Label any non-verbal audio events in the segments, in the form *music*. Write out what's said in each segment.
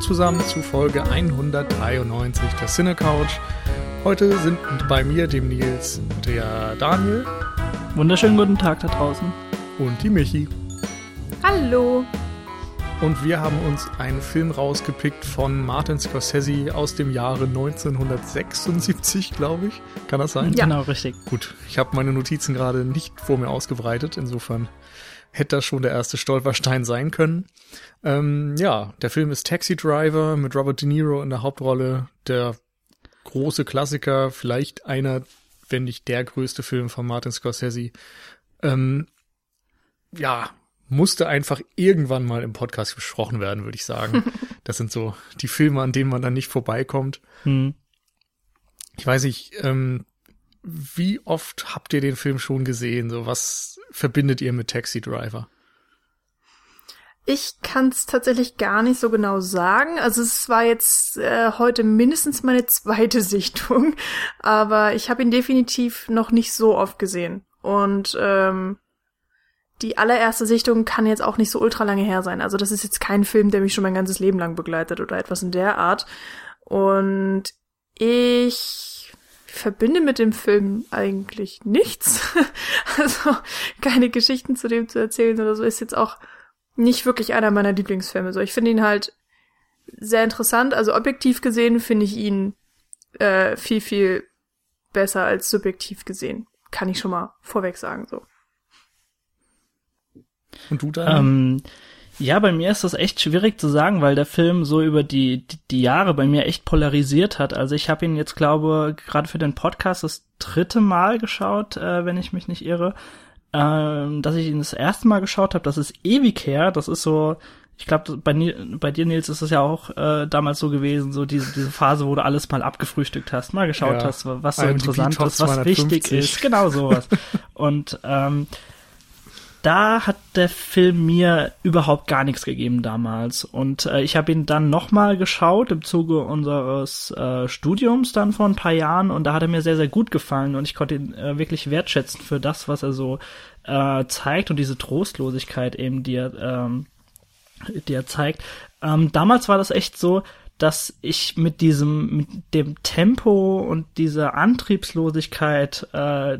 Hallo zusammen zu Folge 193 der Cine Couch. Heute sind bei mir, dem Nils, der Daniel. Wunderschönen guten Tag da draußen. Und die Michi. Hallo. Und wir haben uns einen Film rausgepickt von Martin Scorsese aus dem Jahre 1976, glaube ich. Kann das sein? Ja, genau, richtig. Gut, ich habe meine Notizen gerade nicht vor mir ausgebreitet, insofern hätte das schon der erste Stolperstein sein können. Ähm, ja, der Film ist Taxi Driver mit Robert De Niro in der Hauptrolle. Der große Klassiker, vielleicht einer, wenn nicht der größte Film von Martin Scorsese. Ähm, ja, musste einfach irgendwann mal im Podcast besprochen werden, würde ich sagen. *laughs* Das sind so die Filme, an denen man dann nicht vorbeikommt. Hm. Ich weiß nicht, ähm, wie oft habt ihr den Film schon gesehen? So, was verbindet ihr mit Taxi Driver? Ich kann es tatsächlich gar nicht so genau sagen. Also es war jetzt äh, heute mindestens meine zweite *laughs* Sichtung, aber ich habe ihn definitiv noch nicht so oft gesehen. Und ähm, die allererste Sichtung kann jetzt auch nicht so ultra lange her sein. Also das ist jetzt kein Film, der mich schon mein ganzes Leben lang begleitet oder etwas in der Art. Und ich verbinde mit dem Film eigentlich nichts. *laughs* also keine Geschichten zu dem zu erzählen oder so ist jetzt auch nicht wirklich einer meiner Lieblingsfilme. So, ich finde ihn halt sehr interessant. Also objektiv gesehen finde ich ihn äh, viel, viel besser als subjektiv gesehen. Kann ich schon mal vorweg sagen, so. Und du da? Ähm, ja, bei mir ist das echt schwierig zu sagen, weil der Film so über die, die, die Jahre bei mir echt polarisiert hat. Also ich habe ihn jetzt, glaube gerade für den Podcast das dritte Mal geschaut, äh, wenn ich mich nicht irre. Ähm, dass ich ihn das erste Mal geschaut habe, das ist ewig her. Das ist so, ich glaube, bei, bei dir, Nils, ist es ja auch äh, damals so gewesen, so diese, diese Phase, wo du alles mal abgefrühstückt hast, mal geschaut ja. hast, was so interessant ist, was wichtig ist. Genau sowas. *laughs* Und ähm, da hat der Film mir überhaupt gar nichts gegeben damals. Und äh, ich habe ihn dann nochmal geschaut im Zuge unseres äh, Studiums dann vor ein paar Jahren und da hat er mir sehr, sehr gut gefallen und ich konnte ihn äh, wirklich wertschätzen für das, was er so äh, zeigt und diese Trostlosigkeit eben, die er, ähm, die er zeigt. Ähm, damals war das echt so, dass ich mit diesem, mit dem Tempo und dieser Antriebslosigkeit, äh,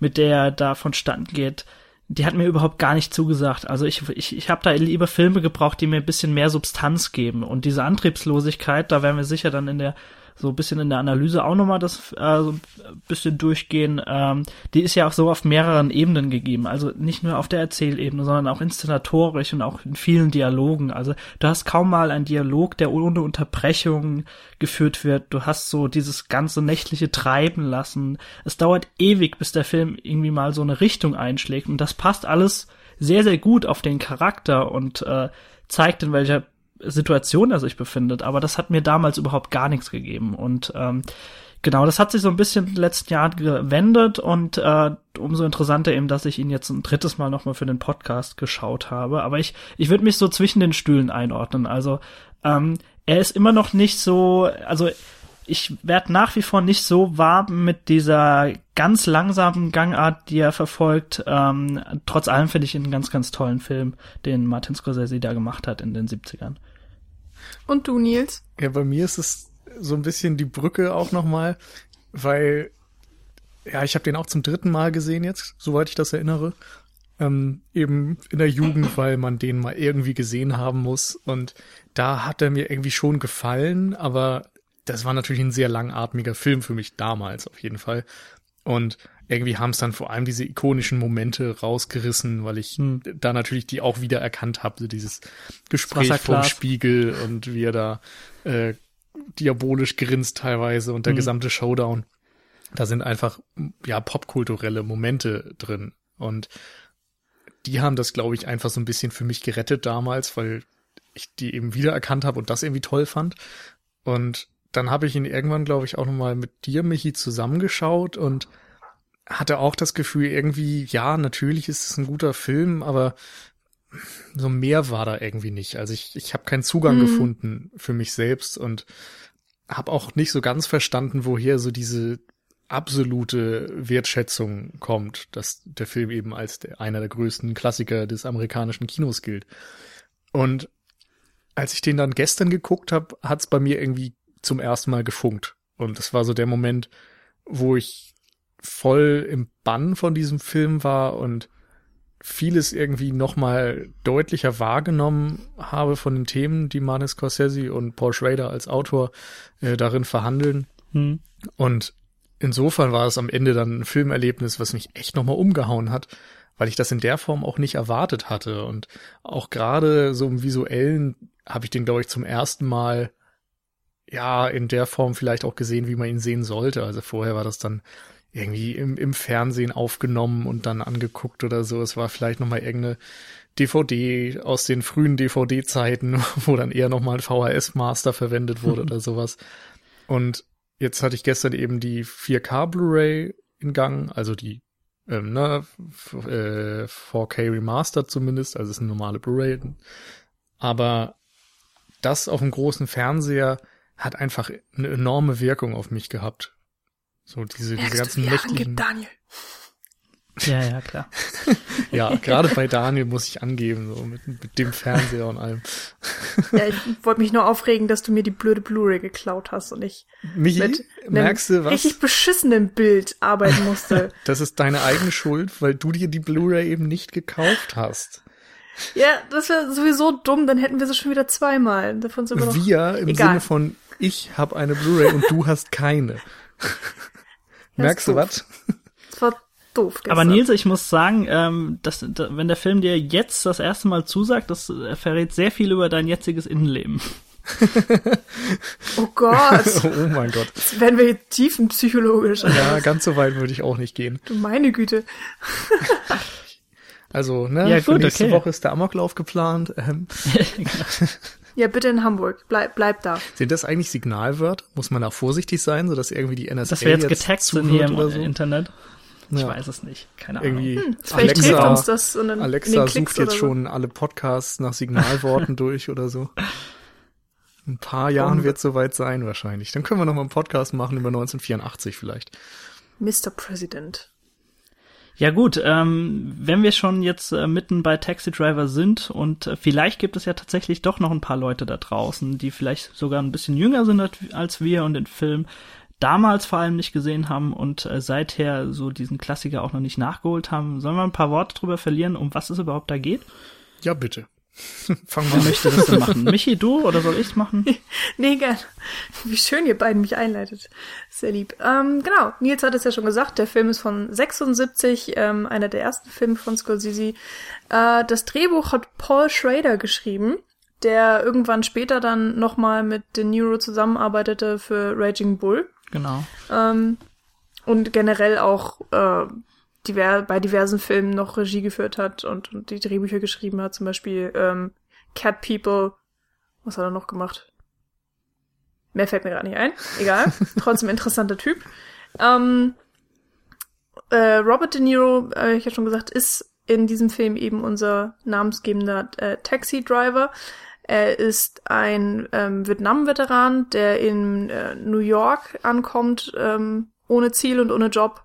mit der er da vonstatten geht, die hat mir überhaupt gar nicht zugesagt. Also ich, ich, ich habe da lieber Filme gebraucht, die mir ein bisschen mehr Substanz geben. Und diese Antriebslosigkeit, da werden wir sicher dann in der so ein bisschen in der Analyse auch nochmal das äh, so ein bisschen durchgehen. Ähm, die ist ja auch so auf mehreren Ebenen gegeben. Also nicht nur auf der Erzählebene, sondern auch inszenatorisch und auch in vielen Dialogen. Also du hast kaum mal einen Dialog, der ohne Unterbrechung geführt wird. Du hast so dieses ganze nächtliche Treiben lassen. Es dauert ewig, bis der Film irgendwie mal so eine Richtung einschlägt. Und das passt alles sehr, sehr gut auf den Charakter und äh, zeigt, in welcher Situation er sich befindet, aber das hat mir damals überhaupt gar nichts gegeben. Und ähm, genau, das hat sich so ein bisschen in den letzten Jahren gewendet und äh, umso interessanter eben, dass ich ihn jetzt ein drittes Mal nochmal für den Podcast geschaut habe. Aber ich, ich würde mich so zwischen den Stühlen einordnen. Also ähm, er ist immer noch nicht so, also ich werde nach wie vor nicht so warm mit dieser ganz langsamen Gangart, die er verfolgt. Ähm, trotz allem finde ich ihn einen ganz, ganz tollen Film, den Martin Scorsese da gemacht hat in den 70ern. Und du, Nils? Ja, bei mir ist es so ein bisschen die Brücke auch nochmal, weil, ja, ich habe den auch zum dritten Mal gesehen jetzt, soweit ich das erinnere. Ähm, eben in der Jugend, *clears throat* weil man den mal irgendwie gesehen haben muss. Und da hat er mir irgendwie schon gefallen, aber das war natürlich ein sehr langatmiger Film für mich damals auf jeden Fall. Und irgendwie haben es dann vor allem diese ikonischen Momente rausgerissen, weil ich hm. da natürlich die auch wieder erkannt habe, so dieses Gespräch vom Spiegel und wie er da äh, diabolisch grinst teilweise und der hm. gesamte Showdown. Da sind einfach ja popkulturelle Momente drin und die haben das, glaube ich, einfach so ein bisschen für mich gerettet damals, weil ich die eben wiedererkannt habe und das irgendwie toll fand. Und dann habe ich ihn irgendwann, glaube ich, auch nochmal mit dir, Michi, zusammengeschaut und hatte auch das Gefühl, irgendwie, ja, natürlich ist es ein guter Film, aber so mehr war da irgendwie nicht. Also ich, ich habe keinen Zugang mhm. gefunden für mich selbst und habe auch nicht so ganz verstanden, woher so diese absolute Wertschätzung kommt, dass der Film eben als der, einer der größten Klassiker des amerikanischen Kinos gilt. Und als ich den dann gestern geguckt habe, hat es bei mir irgendwie zum ersten Mal gefunkt. Und das war so der Moment, wo ich voll im Bann von diesem Film war und vieles irgendwie nochmal deutlicher wahrgenommen habe von den Themen, die Martin Scorsese und Paul Schrader als Autor äh, darin verhandeln. Hm. Und insofern war es am Ende dann ein Filmerlebnis, was mich echt nochmal umgehauen hat, weil ich das in der Form auch nicht erwartet hatte. Und auch gerade so im visuellen habe ich den, glaube ich, zum ersten Mal ja in der Form vielleicht auch gesehen, wie man ihn sehen sollte. Also vorher war das dann irgendwie im, im Fernsehen aufgenommen und dann angeguckt oder so. Es war vielleicht nochmal irgendeine DVD aus den frühen DVD-Zeiten, *laughs* wo dann eher nochmal ein VHS-Master verwendet wurde *laughs* oder sowas. Und jetzt hatte ich gestern eben die 4K Blu-ray in Gang, also die ähm, ne, 4K äh, Remastered zumindest, also es ist eine normale Blu-ray. Aber das auf dem großen Fernseher hat einfach eine enorme Wirkung auf mich gehabt. So diese, diese ganzen mächtigen. Daniel. Ja, ja, klar. *laughs* ja, gerade bei Daniel muss ich angeben, so mit, mit dem Fernseher und allem. ja, ich wollte mich nur aufregen, dass du mir die blöde Blu-ray geklaut hast und ich Michi, mit merkst du was? richtig beschissenen Bild arbeiten musste. *laughs* das ist deine eigene Schuld, weil du dir die Blu-ray eben nicht gekauft hast. Ja, das wäre sowieso dumm, dann hätten wir sie schon wieder zweimal. Davon sind wir, noch wir im Egal. Sinne von ich habe eine Blu-ray und du hast keine. *laughs* Merkst du was? Das war doof. Gestern. Aber Nils, ich muss sagen, ähm, dass, da, wenn der Film dir jetzt das erste Mal zusagt, das verrät sehr viel über dein jetziges Innenleben. *laughs* oh Gott. *laughs* oh mein Gott. Jetzt werden wir tiefenpsychologisch. Ja, ganz so weit würde ich auch nicht gehen. Du meine Güte. Also, ne, Ja, für gut, nächste okay. Woche ist der Amoklauf geplant. Ähm, Ja, bitte in Hamburg. Bleib, bleib da. sind das eigentlich Signalwörter? Muss man da vorsichtig sein, sodass irgendwie die NSA Dass wir jetzt jetzt getaggt sind hier im so? Internet. Ich Ja. weiß es nicht. Keine Irgendwie Ahnung. Vielleicht hilft uns Alexa, das und dann in Alexa sucht jetzt so. schon alle Podcasts nach Signalworten *laughs* durch oder so. In ein paar Jahren wird es soweit sein wahrscheinlich. Dann können wir noch mal einen Podcast machen über 1984 vielleicht. Mr. President. Ja gut, ähm, wenn wir schon jetzt äh, mitten bei Taxi Driver sind und äh, vielleicht gibt es ja tatsächlich doch noch ein paar Leute da draußen, die vielleicht sogar ein bisschen jünger sind als- wir und den Film damals vor allem nicht gesehen haben und äh, seither so diesen Klassiker auch noch nicht nachgeholt haben. Sollen wir ein paar Worte drüber verlieren, um was es überhaupt da geht? Ja, bitte. *laughs* Fangen wir möchte das denn machen? Michi, du oder soll ich's machen? *laughs* Nee, gern. Wie schön ihr beiden mich einleitet. Sehr lieb. Ähm, genau, Nils hat es ja schon gesagt, der Film ist von 76, ähm, einer der ersten Filme von Scorsese. Äh, das Drehbuch hat Paul Schrader geschrieben, der irgendwann später dann nochmal mit De Niro zusammenarbeitete für Raging Bull. Genau. Ähm, und generell auch äh, diver bei diversen Filmen noch Regie geführt hat und, und die Drehbücher geschrieben hat, zum Beispiel ähm, Cat People. Was hat er noch gemacht? Mehr fällt mir gerade nicht ein. Egal. *laughs* Trotzdem interessanter Typ. Ähm, äh, Robert De Niro, äh, ich ja schon gesagt, ist in diesem Film eben unser namensgebender äh, Taxi-Driver. Er ist ein ähm, Vietnam-Veteran, der in äh, New York ankommt, ähm, ohne Ziel und ohne Job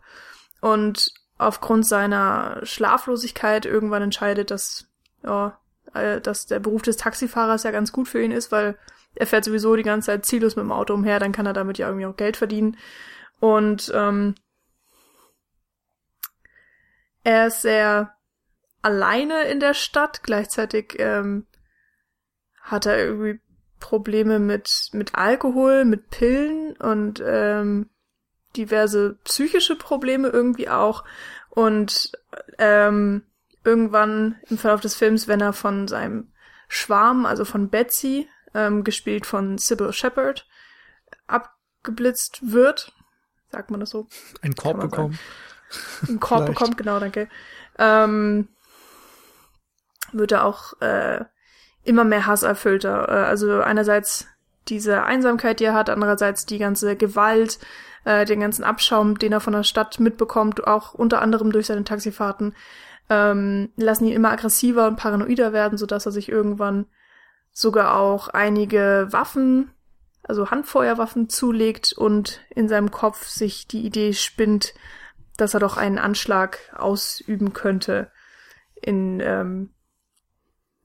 und aufgrund seiner Schlaflosigkeit irgendwann entscheidet, dass, ja, äh, dass der Beruf des Taxifahrers ja ganz gut für ihn ist, weil er fährt sowieso die ganze Zeit ziellos mit dem Auto umher, dann kann er damit ja irgendwie auch Geld verdienen. Und ähm, er ist sehr alleine in der Stadt, gleichzeitig ähm, hat er irgendwie Probleme mit, mit Alkohol, mit Pillen und ähm, diverse psychische Probleme irgendwie auch. Und ähm, irgendwann im Verlauf des Films, wenn er von seinem Schwarm, also von Betsy, ähm, gespielt von Sybil Shepherd, abgeblitzt wird, sagt man das so, einen Korb bekommen. einen Korb bekommt, genau, danke, ähm, wird er auch äh, immer mehr hasserfüllter. Äh, also einerseits diese Einsamkeit, die er hat, andererseits die ganze Gewalt, äh, den ganzen Abschaum, den er von der Stadt mitbekommt, auch unter anderem durch seine Taxifahrten, ähm, lassen ihn immer aggressiver und paranoider werden, sodass er sich irgendwann sogar auch einige Waffen, also Handfeuerwaffen zulegt und in seinem Kopf sich die Idee spinnt, dass er doch einen Anschlag ausüben könnte in ähm,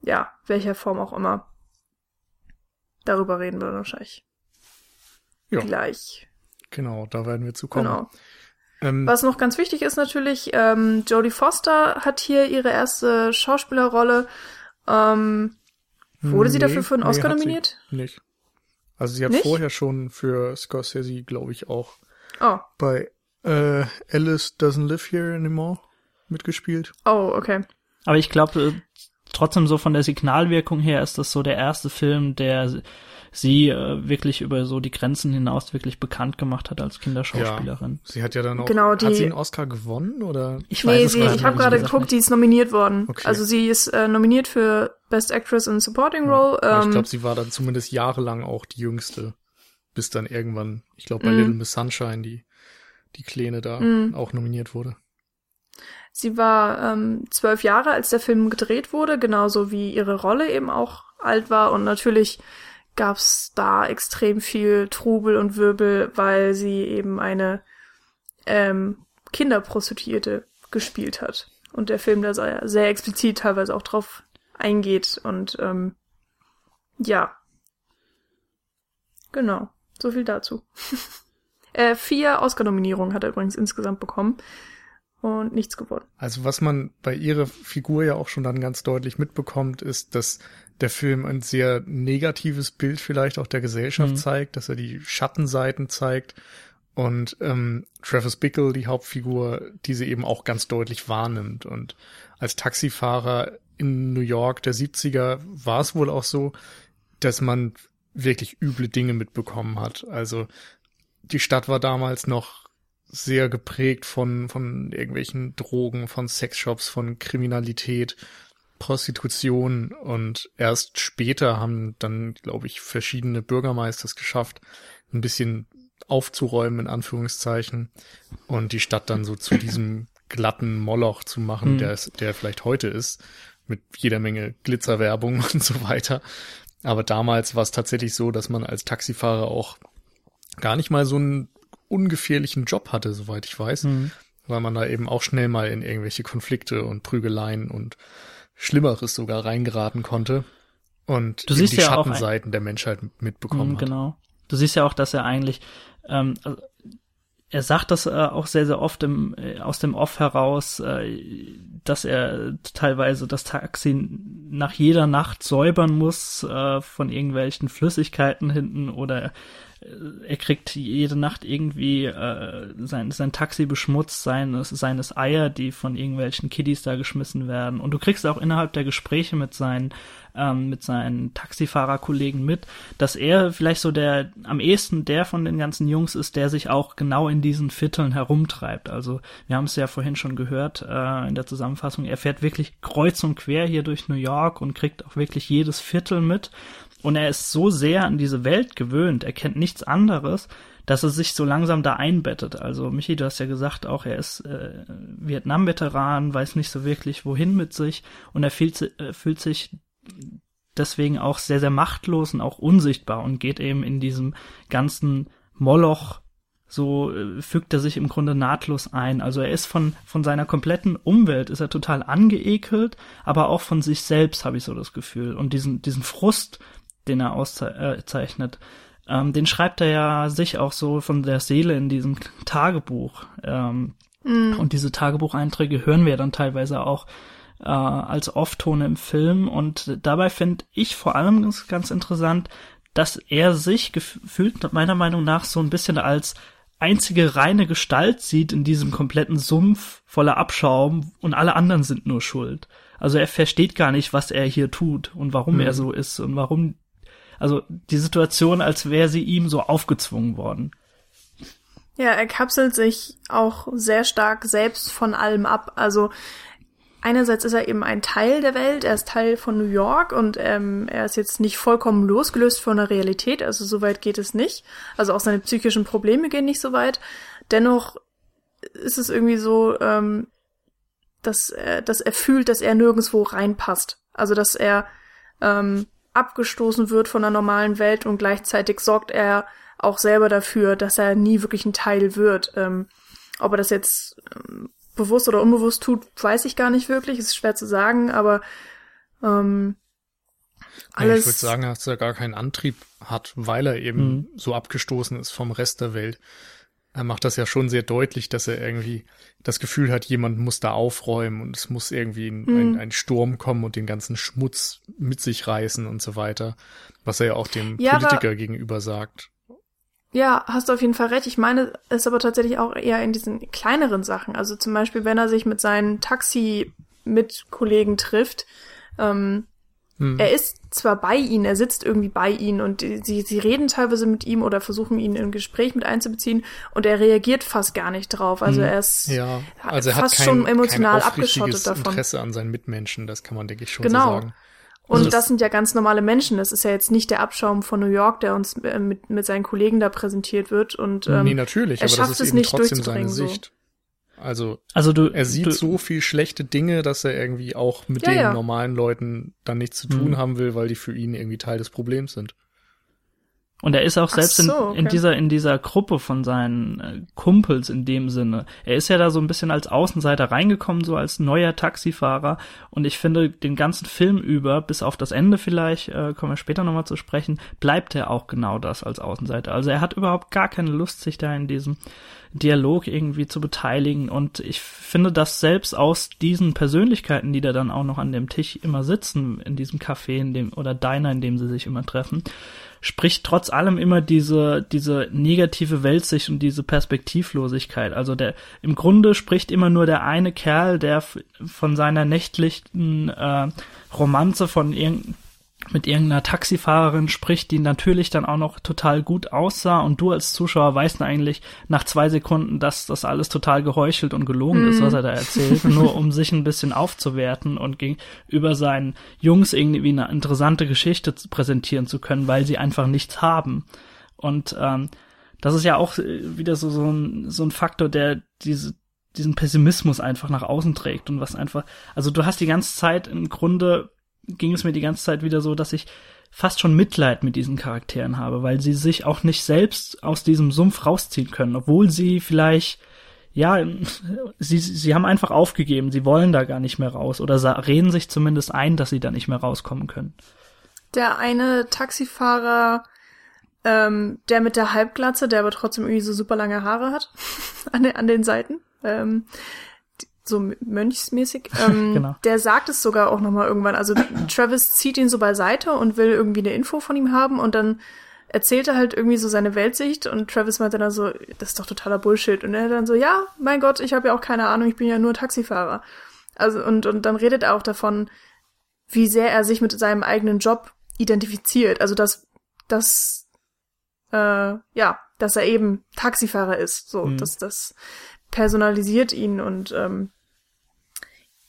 ja welcher Form auch immer. Darüber reden wir wahrscheinlich Ja. gleich. Genau, da werden wir zu kommen. Genau. Ähm, Was noch ganz wichtig ist natürlich, ähm, Jodie Foster hat hier ihre erste Schauspielerrolle. Ähm, wurde sie nee, dafür für einen nee, Oscar sie nominiert? Nicht. Also sie hat Nicht? vorher schon für Scorsese, glaube ich, auch Oh, bei äh, Alice Doesn't Live Here Anymore mitgespielt. oh, okay. Aber ich glaube, trotzdem so von der Signalwirkung her ist das so der erste Film, der sie äh, wirklich über so die Grenzen hinaus wirklich bekannt gemacht hat als Kinderschauspielerin. Sie hat ja dann auch. Genau, die- hat sie einen Oscar gewonnen oder? Ich Nee, es sie, gerade ich habe gerade geguckt, nicht. die ist nominiert worden. Okay. Also sie ist äh, nominiert für Best Actress in Supporting Role. Aber Ähm, ich glaube, sie war dann zumindest jahrelang auch die jüngste, bis dann irgendwann, ich glaube, bei Mhm. Little Miss Sunshine die die Kleine da Mhm. auch nominiert wurde. Sie war ähm, zwölf Jahre, als der Film gedreht wurde, genauso wie ihre Rolle eben auch alt war. Und natürlich gab's da extrem viel Trubel und Wirbel, weil sie eben eine ähm, Kinderprostituierte gespielt hat. Und der Film da sehr, sehr explizit teilweise auch drauf eingeht. Und ähm, ja. Genau. So viel dazu. *laughs* äh, vier Oscar-Nominierungen hat er übrigens insgesamt bekommen und nichts gewonnen. Also was man bei ihrer Figur ja auch schon dann ganz deutlich mitbekommt, ist, dass der Film ein sehr negatives Bild vielleicht auch der Gesellschaft Mhm. zeigt, dass er die Schattenseiten zeigt und ähm, Travis Bickle, die Hauptfigur, diese eben auch ganz deutlich wahrnimmt. Und als Taxifahrer in New York der 70er war es wohl auch so, dass man wirklich üble Dinge mitbekommen hat. Also die Stadt war damals noch sehr geprägt von, von irgendwelchen Drogen, von Sexshops, von Kriminalität, Prostitution und erst später haben dann, glaube ich, verschiedene Bürgermeister es geschafft, ein bisschen aufzuräumen, in Anführungszeichen, und die Stadt dann so zu *clears throat* diesem glatten Moloch zu machen, Mhm. der der vielleicht heute ist, mit jeder Menge Glitzerwerbung *laughs* und so weiter. Aber damals war es tatsächlich so, dass man als Taxifahrer auch gar nicht mal so einen ungefährlichen Job hatte, soweit ich weiß, Mhm. weil man da eben auch schnell mal in irgendwelche Konflikte und Prügeleien und Schlimmeres sogar reingeraten konnte und Du siehst die ja auch ein- Schattenseiten der Menschheit mitbekommen Mhm, hat. genau. Du siehst ja auch, dass er eigentlich, ähm, also, er sagt das äh, auch sehr, sehr oft im, äh, aus dem Off heraus, äh, dass er teilweise das Taxi nach jeder Nacht säubern muss äh, von irgendwelchen Flüssigkeiten hinten oder er kriegt jede Nacht irgendwie äh, sein, sein Taxi beschmutzt, seines, seines Eier, die von irgendwelchen Kiddies da geschmissen werden. Und du kriegst auch innerhalb der Gespräche mit seinen, ähm, mit seinen Taxifahrerkollegen mit, dass er vielleicht so der am ehesten der von den ganzen Jungs ist, der sich auch genau in diesen Vierteln herumtreibt. Also wir haben es ja vorhin schon gehört äh, in der Zusammenfassung, er fährt wirklich kreuz und quer hier durch New York und kriegt auch wirklich jedes Viertel mit. Und er ist so sehr an diese Welt gewöhnt, er kennt nichts anderes, dass er sich so langsam da einbettet. Also Michi, du hast ja gesagt, auch er ist äh, Vietnam-Veteran, weiß nicht so wirklich wohin mit sich und er fühlt, äh, fühlt sich deswegen auch sehr, sehr machtlos und auch unsichtbar und geht eben in diesem ganzen Moloch so äh, fügt er sich im Grunde nahtlos ein. Also er ist von, von seiner kompletten Umwelt ist er total angeekelt, aber auch von sich selbst habe ich so das Gefühl. Und diesen, diesen Frust, den er auszeichnet, ähm, den schreibt er ja sich auch so von der Seele in diesem Tagebuch. Ähm, Und diese Tagebucheinträge hören wir dann teilweise auch äh, als Off-Tone im Film. Und dabei finde ich vor allem ganz, ganz interessant, dass er sich gefühlt meiner Meinung nach so ein bisschen als einzige reine Gestalt sieht in diesem kompletten Sumpf voller Abschaum und alle anderen sind nur schuld. Also er versteht gar nicht, was er hier tut und warum Mhm. er so ist und warum, also die Situation, als wäre sie ihm so aufgezwungen worden. Ja, er kapselt sich auch sehr stark selbst von allem ab. Also einerseits ist er eben ein Teil der Welt, er ist Teil von New York und ähm, er ist jetzt nicht vollkommen losgelöst von der Realität, also so weit geht es nicht. Also auch seine psychischen Probleme gehen nicht so weit. Dennoch ist es irgendwie so, ähm, dass, er, dass er fühlt, dass er nirgendwo reinpasst. Also dass er ähm, abgestoßen wird von der normalen Welt und gleichzeitig sorgt er auch selber dafür, dass er nie wirklich ein Teil wird. Ähm, ob er das jetzt ähm, bewusst oder unbewusst tut, weiß ich gar nicht wirklich. Ist schwer zu sagen, aber ähm, Alles. Ja, ich würde sagen, dass er gar keinen Antrieb hat, weil er eben mhm. so abgestoßen ist vom Rest der Welt. Er macht das ja schon sehr deutlich, dass er irgendwie das Gefühl hat, jemand muss da aufräumen und es muss irgendwie ein, mhm. ein, ein Sturm kommen und den ganzen Schmutz mit sich reißen und so weiter. Was er ja auch dem ja, Politiker gegenüber sagt. Ja, hast du auf jeden Fall recht. Ich meine es aber tatsächlich auch eher in diesen kleineren Sachen. Also zum Beispiel, wenn er sich mit seinen Taxi-Mitkollegen trifft, ähm, hm. Er ist zwar bei ihnen, er sitzt irgendwie bei ihnen und sie, sie reden teilweise mit ihm oder versuchen ihn in ein Gespräch mit einzubeziehen und er reagiert fast gar nicht drauf. Also hm. er ist ja, also er fast kein, schon emotional abgeschottet davon. Interesse an seinen Mitmenschen, das kann man denke ich schon genau. so sagen. Und also das sind ja ganz normale Menschen. Das ist ja jetzt nicht der Abschaum von New York, der uns äh, mit, mit seinen Kollegen da präsentiert wird. Und ähm, nee, natürlich, er aber schafft das ist es nicht trotzdem seine Sicht. So. Also, also du, er sieht du, so viel schlechte Dinge, dass er irgendwie auch mit ja, den ja. normalen Leuten dann nichts zu tun mhm. haben will, weil die für ihn irgendwie Teil des Problems sind. Und er ist auch selbst so, okay. in, in, dieser in dieser Gruppe von seinen äh, Kumpels in dem Sinne. Er ist ja da so ein bisschen als Außenseiter reingekommen, so als neuer Taxifahrer. Und ich finde, den ganzen Film über, bis auf das Ende vielleicht, äh, kommen wir später nochmal zu sprechen, bleibt er auch genau das als Außenseiter. Also er hat überhaupt gar keine Lust, sich da in diesem Dialog irgendwie zu beteiligen. Und ich finde, dass selbst aus diesen Persönlichkeiten, die da dann auch noch an dem Tisch immer sitzen, in diesem Café, in dem, oder Diner, in dem sie sich immer treffen, spricht trotz allem immer diese, diese negative Weltsicht und diese Perspektivlosigkeit. Also der, im Grunde spricht immer nur der eine Kerl, der von seiner nächtlichen äh, Romanze von irgendeinem mit irgendeiner Taxifahrerin spricht, die natürlich dann auch noch total gut aussah und du als Zuschauer weißt eigentlich nach zwei Sekunden, dass das alles total geheuchelt und gelogen mm. ist, was er da erzählt, *laughs* nur um sich ein bisschen aufzuwerten und über seinen Jungs irgendwie eine interessante Geschichte präsentieren zu können, weil sie einfach nichts haben. Und ähm, das ist ja auch wieder so, so, ein, so ein Faktor, der diese, diesen Pessimismus einfach nach außen trägt und was einfach, also du hast die ganze Zeit im Grunde ging es mir die ganze Zeit wieder so, dass ich fast schon Mitleid mit diesen Charakteren habe, weil sie sich auch nicht selbst aus diesem Sumpf rausziehen können, obwohl sie vielleicht ja, *laughs* sie, sie haben einfach aufgegeben, sie wollen da gar nicht mehr raus oder reden sich zumindest ein, dass sie da nicht mehr rauskommen können. Der eine Taxifahrer, ähm, der mit der Halbglatze, der aber trotzdem irgendwie so super lange Haare hat *laughs* an, den, an den Seiten, ähm, so mönchsmäßig. *laughs* Ähm, genau. Der sagt es sogar auch nochmal irgendwann. Also *clears throat* Travis zieht ihn so beiseite und will irgendwie eine Info von ihm haben und dann erzählt er halt irgendwie so seine Weltsicht und Travis meinte dann so, das ist doch totaler Bullshit. Und er dann so, ja, mein Gott, ich habe ja auch keine Ahnung, ich bin ja nur Taxifahrer. Also und, und dann redet er auch davon, wie sehr er sich mit seinem eigenen Job identifiziert. Also dass, dass äh, ja, dass er eben Taxifahrer ist. So, mhm. dass das personalisiert ihn und ähm,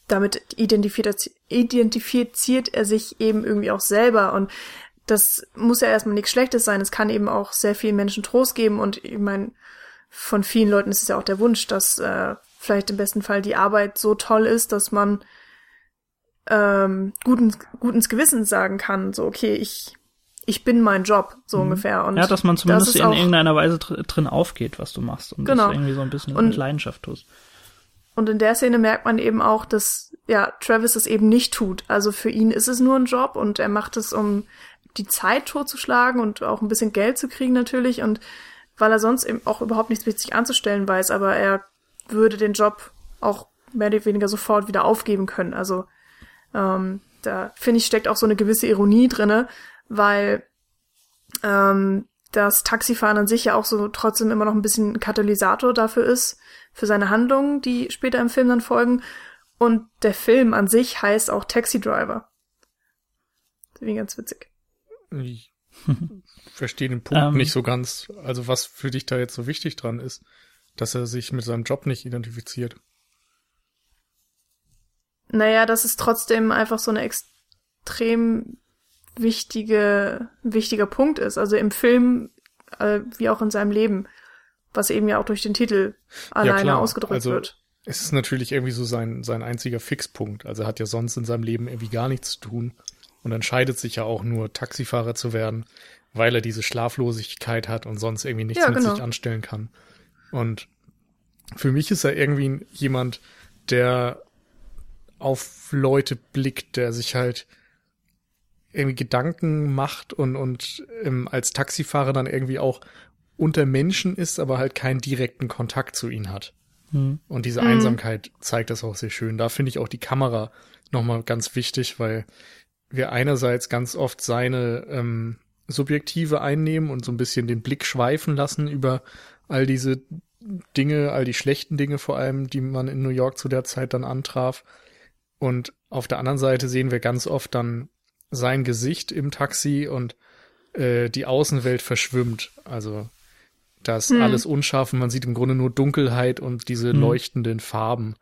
damit identifiziert, identifiziert er sich eben irgendwie auch selber und das muss ja erstmal nichts Schlechtes sein. Es kann eben auch sehr vielen Menschen Trost geben und ich meine, von vielen Leuten ist es ja auch der Wunsch, dass äh, vielleicht im besten Fall die Arbeit so toll ist, dass man ähm, gut, ins, gut ins Gewissen sagen kann, so okay, ich ich bin mein Job, so mhm. ungefähr. Und ja, dass man zumindest in irgendeiner Weise drin aufgeht, was du machst und genau. das irgendwie so ein bisschen und, mit Leidenschaft tust. Und in der Szene merkt man eben auch, dass ja Travis das eben nicht tut. Also für ihn ist es nur ein Job und er macht es, um die Zeit totzuschlagen und auch ein bisschen Geld zu kriegen natürlich und weil er sonst eben auch überhaupt nichts mit sich anzustellen weiß, aber er würde den Job auch mehr oder weniger sofort wieder aufgeben können. Also ähm, da finde ich steckt auch so eine gewisse Ironie drinne, weil ähm, das Taxifahren an sich ja auch so trotzdem immer noch ein bisschen ein Katalysator dafür ist, für seine Handlungen, die später im Film dann folgen. Und der Film an sich heißt auch Taxi Driver. Das finde ich ganz witzig. Ich *laughs* verstehe den Punkt um, ähm. nicht so ganz. Also was für dich da jetzt so wichtig dran ist, dass er sich mit seinem Job nicht identifiziert. Naja, das ist trotzdem einfach so eine extrem wichtige, wichtiger Punkt ist. Also im Film äh, wie auch in seinem Leben, was eben ja auch durch den Titel alleine ja, ausgedrückt also, wird. Es ist natürlich irgendwie so sein, sein einziger Fixpunkt. Also er hat ja sonst in seinem Leben irgendwie gar nichts zu tun und entscheidet sich ja auch nur Taxifahrer zu werden, weil er diese Schlaflosigkeit hat und sonst irgendwie nichts ja, mit genau. sich anstellen kann. Und für mich ist er irgendwie jemand, der auf Leute blickt, der sich halt irgendwie Gedanken macht und, und ähm, als Taxifahrer dann irgendwie auch unter Menschen ist, aber halt keinen direkten Kontakt zu ihnen hat. Mhm. Und diese Einsamkeit zeigt das auch sehr schön. Da finde ich auch die Kamera nochmal ganz wichtig, weil wir einerseits ganz oft seine ähm, Subjektive einnehmen und so ein bisschen den Blick schweifen lassen über all diese Dinge, all die schlechten Dinge vor allem, die man in New York zu der Zeit dann antraf. Und auf der anderen Seite sehen wir ganz oft dann sein Gesicht im Taxi und äh, die Außenwelt verschwimmt. Also das hm. alles unscharf und man sieht im Grunde nur Dunkelheit und diese hm. leuchtenden Farben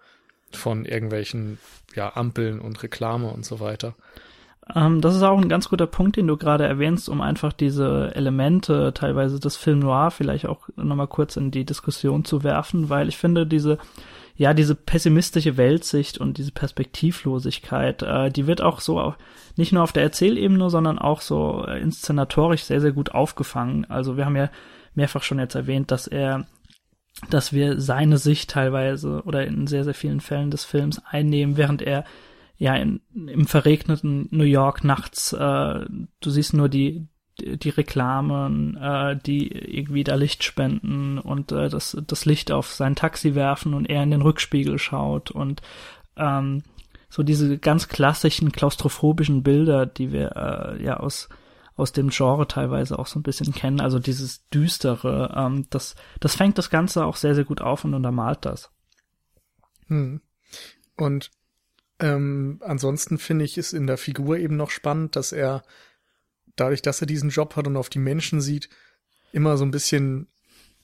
von irgendwelchen ja, Ampeln und Reklame und so weiter. Ähm, das ist auch ein ganz guter Punkt, den du gerade erwähnst, um einfach diese Elemente teilweise des Film Noir vielleicht auch nochmal kurz in die Diskussion zu werfen, weil ich finde, diese ja, diese pessimistische Weltsicht und diese Perspektivlosigkeit, äh, die wird auch so auch nicht nur auf der Erzählebene, sondern auch so äh, inszenatorisch sehr, sehr gut aufgefangen. Also wir haben ja mehrfach schon jetzt erwähnt, dass er dass wir seine Sicht teilweise oder in sehr, sehr vielen Fällen des Films einnehmen, während er ja in, im verregneten New York nachts, äh, du siehst nur die die Reklamen, äh, die irgendwie da Licht spenden und äh, das, das Licht auf sein Taxi werfen und er in den Rückspiegel schaut und ähm, so diese ganz klassischen klaustrophobischen Bilder, die wir äh, ja aus aus dem Genre teilweise auch so ein bisschen kennen, also dieses düstere, ähm, das das fängt das Ganze auch sehr sehr gut auf und untermalt das. Hm. Und ähm, ansonsten finde ich es in der Figur eben noch spannend, dass er dadurch, dass er diesen Job hat und auf die Menschen sieht, immer so ein bisschen,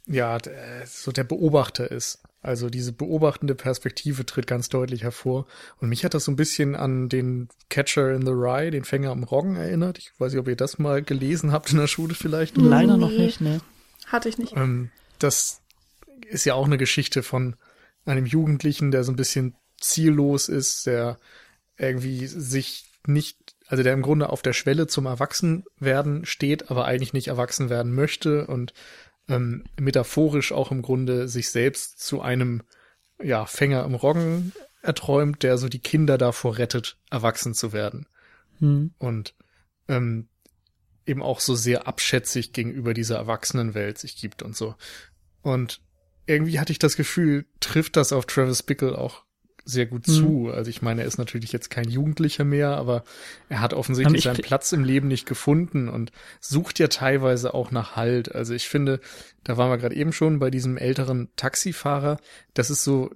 ja, so der Beobachter ist. Also diese beobachtende Perspektive tritt ganz deutlich hervor. Und mich hat das so ein bisschen an den Catcher in the Rye, den Fänger am Roggen erinnert. Ich weiß nicht, ob ihr das mal gelesen habt in der Schule vielleicht. Leider noch nicht, ne. Hatte ich nicht. Ähm, das ist ja auch eine Geschichte von einem Jugendlichen, der so ein bisschen ziellos ist, der irgendwie sich nicht, also der im Grunde auf der Schwelle zum Erwachsenwerden steht, aber eigentlich nicht erwachsen werden möchte und ähm, metaphorisch auch im Grunde sich selbst zu einem ja, Fänger im Roggen erträumt, der so die Kinder davor rettet, erwachsen zu werden. Hm. Und ähm, eben auch so sehr abschätzig gegenüber dieser Erwachsenenwelt sich gibt und so. Und irgendwie hatte ich das Gefühl, trifft das auf Travis Bickle auch sehr gut mhm. zu. Also ich meine, er ist natürlich jetzt kein Jugendlicher mehr, aber er hat offensichtlich seinen Platz im Leben nicht gefunden und sucht ja teilweise auch nach Halt. Also ich finde, da waren wir gerade eben schon bei diesem älteren Taxifahrer. Das ist so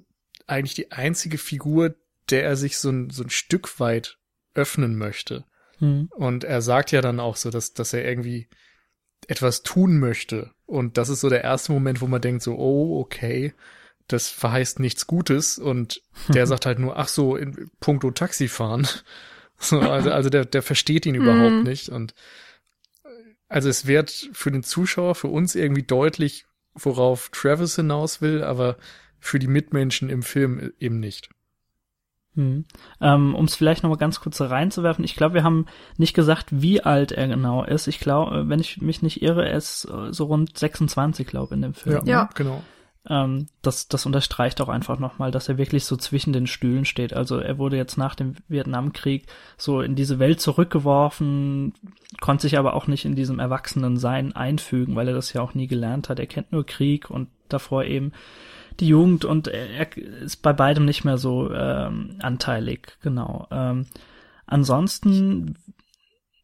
eigentlich die einzige Figur, der er sich so ein, so ein Stück weit öffnen möchte. Mhm. Und er sagt ja dann auch so, dass, dass er irgendwie etwas tun möchte. Und das ist so der erste Moment, wo man denkt so, oh, okay, das verheißt nichts Gutes und der *laughs* sagt halt nur, ach so, in puncto Taxifahren. *laughs* So, also, also der, der versteht ihn überhaupt mhm. nicht und also es wird für den Zuschauer, für uns irgendwie deutlich, worauf Travis hinaus will, aber für die Mitmenschen im Film eben nicht. Hm. Ähm, um es vielleicht nochmal ganz kurz reinzuwerfen, ich glaube, wir haben nicht gesagt, wie alt er genau ist. Ich glaube, wenn ich mich nicht irre, er ist so rund 26, glaube ich, in dem Film. Ja, ja. genau. Ähm, das, das unterstreicht auch einfach nochmal, dass er wirklich so zwischen den Stühlen steht. Also er wurde jetzt nach dem Vietnamkrieg so in diese Welt zurückgeworfen, konnte sich aber auch nicht in diesem Erwachsenensein einfügen, weil er das ja auch nie gelernt hat. Er kennt nur Krieg und davor eben die Jugend und er ist bei beidem nicht mehr so ähm, anteilig, genau. Ähm, ansonsten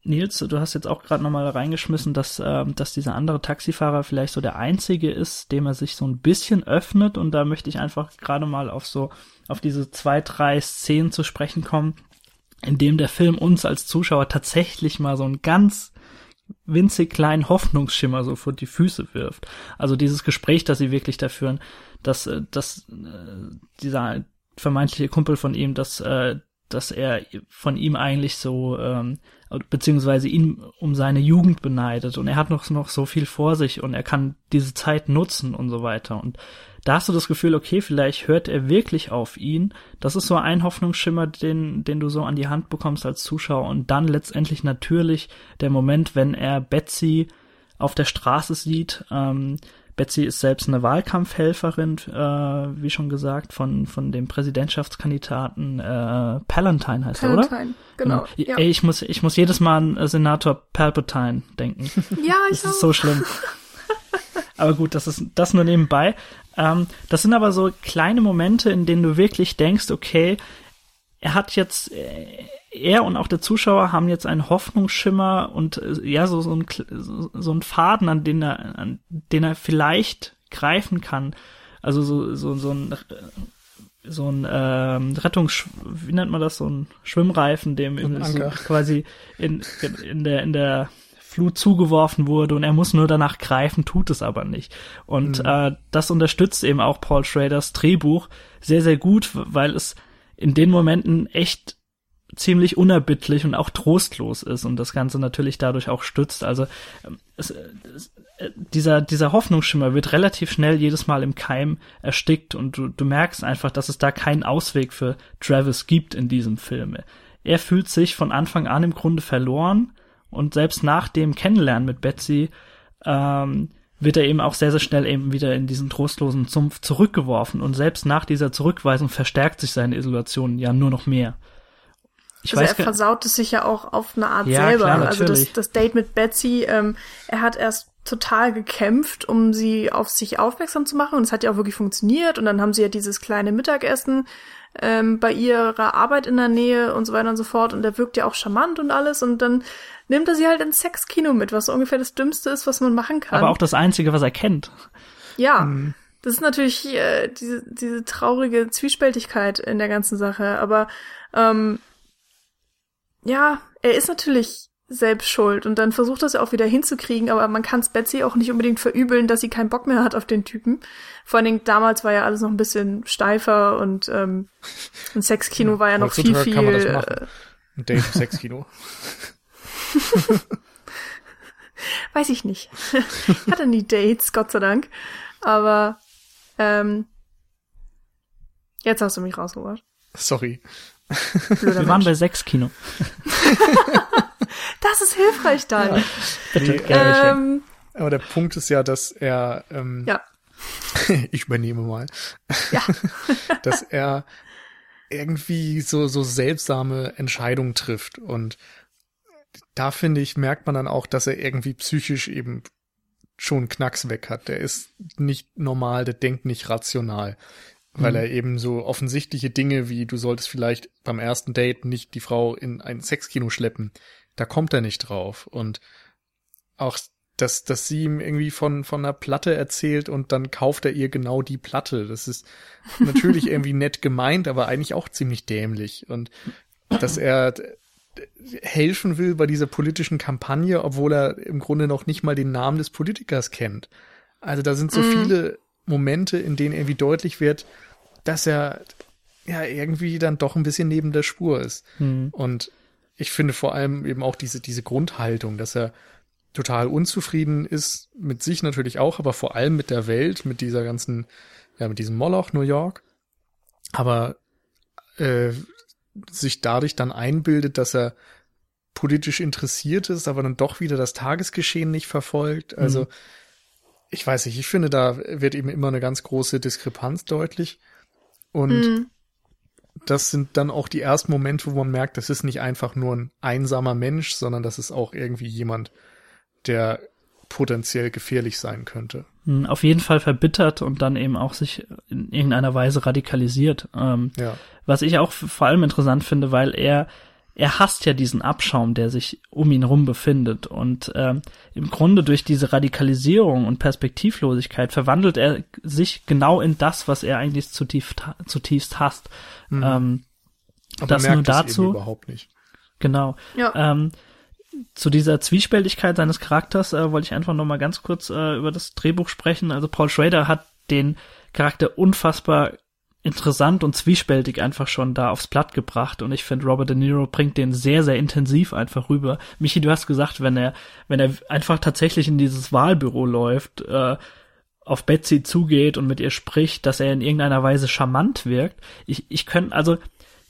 Nils, du hast jetzt auch gerade nochmal reingeschmissen, dass, äh, dass dieser andere Taxifahrer vielleicht so der einzige ist, dem er sich so ein bisschen öffnet. Und da möchte ich einfach gerade mal auf so, auf diese zwei, drei Szenen zu sprechen kommen, in dem der Film uns als Zuschauer tatsächlich mal so einen ganz winzig kleinen Hoffnungsschimmer so vor die Füße wirft. Also dieses Gespräch, das sie wirklich da führen, dass, äh, dass äh, dieser vermeintliche Kumpel von ihm, dass, äh, dass er von ihm eigentlich so ähm, beziehungsweise ihn um seine Jugend beneidet und er hat noch, noch so viel vor sich und er kann diese Zeit nutzen und so weiter. Und da hast du das Gefühl, okay, vielleicht hört er wirklich auf ihn. Das ist so ein Hoffnungsschimmer, den, den du so an die Hand bekommst als Zuschauer. Und dann letztendlich natürlich der Moment, wenn er Betsy auf der Straße sieht. Ähm, Betsy ist selbst eine Wahlkampfhelferin, äh, wie schon gesagt, von, von dem Präsidentschaftskandidaten äh, Palantine heißt er, oder? Palantine, genau. Ja. Ey, ich muss, ich muss jedes Mal an Senator Palpatine denken. *laughs* Ja, ich Das auch. ist so schlimm. aber gut, das ist das nur nebenbei. Ähm, das sind aber so kleine Momente, in denen du wirklich denkst, okay, er hat jetzt, äh, er und auch der Zuschauer haben jetzt einen Hoffnungsschimmer und äh, ja, so, so, ein, so, ein Faden, an den er, an den er vielleicht greifen kann. Also so, so, so ein so ein ähm, Rettungs wie nennt man das so ein Schwimmreifen dem in, so quasi in, in der in der Flut zugeworfen wurde und er muss nur danach greifen, tut es aber nicht. Und äh, das unterstützt eben auch Paul Schraders Drehbuch sehr, sehr gut, weil es in den Momenten echt ziemlich unerbittlich und auch trostlos ist und das Ganze natürlich dadurch auch stützt. Also ähm, es, es, äh, dieser, dieser Hoffnungsschimmer wird relativ schnell jedes Mal im Keim erstickt und du, du merkst einfach, dass es da keinen Ausweg für Travis gibt in diesem Film. Er fühlt sich von Anfang an im Grunde verloren und selbst nach dem Kennenlernen mit Betsy ähm, wird er eben auch sehr, sehr schnell eben wieder in diesen trostlosen Sumpf zurückgeworfen. Und selbst nach dieser Zurückweisung verstärkt sich seine Isolation ja nur noch mehr. Ich also weiß er versaut es sich ja auch auf eine Art Ja, selber. klar, also das, das Date mit Betsy, ähm, er hat erst total gekämpft, um sie auf sich aufmerksam zu machen. Und es hat ja auch wirklich funktioniert. Und dann haben sie ja dieses kleine Mittagessen ähm, bei ihrer Arbeit in der Nähe und so weiter und so fort. Und er wirkt ja auch charmant und alles. Und dann nimmt er sie halt ins Sexkino mit, was so ungefähr das Dümmste ist, was man machen kann. aber auch das Einzige, was er kennt. Ja, das ist natürlich äh, diese, diese traurige Zwiespältigkeit in der ganzen Sache. Aber ähm, ja, er ist natürlich selbst schuld und dann versucht das ja auch wieder hinzukriegen, aber man kann es Betsy auch nicht unbedingt verübeln, dass sie keinen Bock mehr hat auf den Typen. Vor allen Dingen damals war ja alles noch ein bisschen steifer und ähm, ein Sexkino war ja noch viel, viel. kann man das äh, machen. Ein Date im Sexkino. *laughs* *laughs* Weiß ich nicht. ich *laughs* hatte nie Dates, Gott sei Dank. Aber ähm, jetzt hast du mich rausgeholt. Sorry. Blöder Wir waren bei Sechskino. *laughs* Das ist hilfreich dann. Bitte, Nee, ähm, Aber der Punkt ist ja, dass er, ähm, ja. ich übernehme mal, Ja. dass er irgendwie so, so seltsame Entscheidungen trifft. Und da finde ich, merkt man dann auch, dass er irgendwie psychisch eben schon Knacks weg hat. Der ist nicht normal, der denkt nicht rational. Weil Mhm. er eben so offensichtliche Dinge wie, du solltest vielleicht beim ersten Date nicht die Frau in ein Sexkino schleppen, da kommt er nicht drauf. Und auch, dass, dass sie ihm irgendwie von, von einer Platte erzählt und dann kauft er ihr genau die Platte. Das ist natürlich *laughs* irgendwie nett gemeint, aber eigentlich auch ziemlich dämlich. Und *clears throat* dass er helfen will bei dieser politischen Kampagne, obwohl er im Grunde noch nicht mal den Namen des Politikers kennt. Also da sind so viele Momente, in denen irgendwie deutlich wird, dass er ja irgendwie dann doch ein bisschen neben der Spur ist. Hm. Und ich finde vor allem eben auch diese, diese Grundhaltung, dass er total unzufrieden ist, mit sich natürlich auch, aber vor allem mit der Welt, mit dieser ganzen, ja, mit diesem Moloch New York. Aber äh, sich dadurch dann einbildet, dass er politisch interessiert ist, aber dann doch wieder das Tagesgeschehen nicht verfolgt. Also, ich weiß nicht, ich finde, da wird eben immer eine ganz große Diskrepanz deutlich. Und Mhm. das sind dann auch die ersten Momente, wo man merkt, das ist nicht einfach nur ein einsamer Mensch, sondern das ist auch irgendwie jemand, der potenziell gefährlich sein könnte. Auf jeden Fall verbittert und dann eben auch sich in irgendeiner Weise radikalisiert. Ähm, Ja. was ich auch vor allem interessant finde, weil er er hasst ja diesen Abschaum, der sich um ihn rum befindet. Und ähm, im Grunde durch diese Radikalisierung und Perspektivlosigkeit verwandelt er sich genau in das, was er eigentlich zutiefst, zutiefst hasst. Mhm. Ähm, Aber Das man nur merkt es dazu. eben überhaupt nicht. genau. Ja. Ähm, zu dieser Zwiespältigkeit seines Charakters äh, wollte ich einfach noch mal ganz kurz äh, über das Drehbuch sprechen. Also Paul Schrader hat den Charakter unfassbar interessant und zwiespältig einfach schon da aufs Blatt gebracht und ich finde Robert De Niro bringt den sehr sehr intensiv einfach rüber. Michi, du hast gesagt, wenn er wenn er einfach tatsächlich in dieses Wahlbüro läuft, äh, auf Betsy zugeht und mit ihr spricht, dass er in irgendeiner Weise charmant wirkt. Ich ich könnte also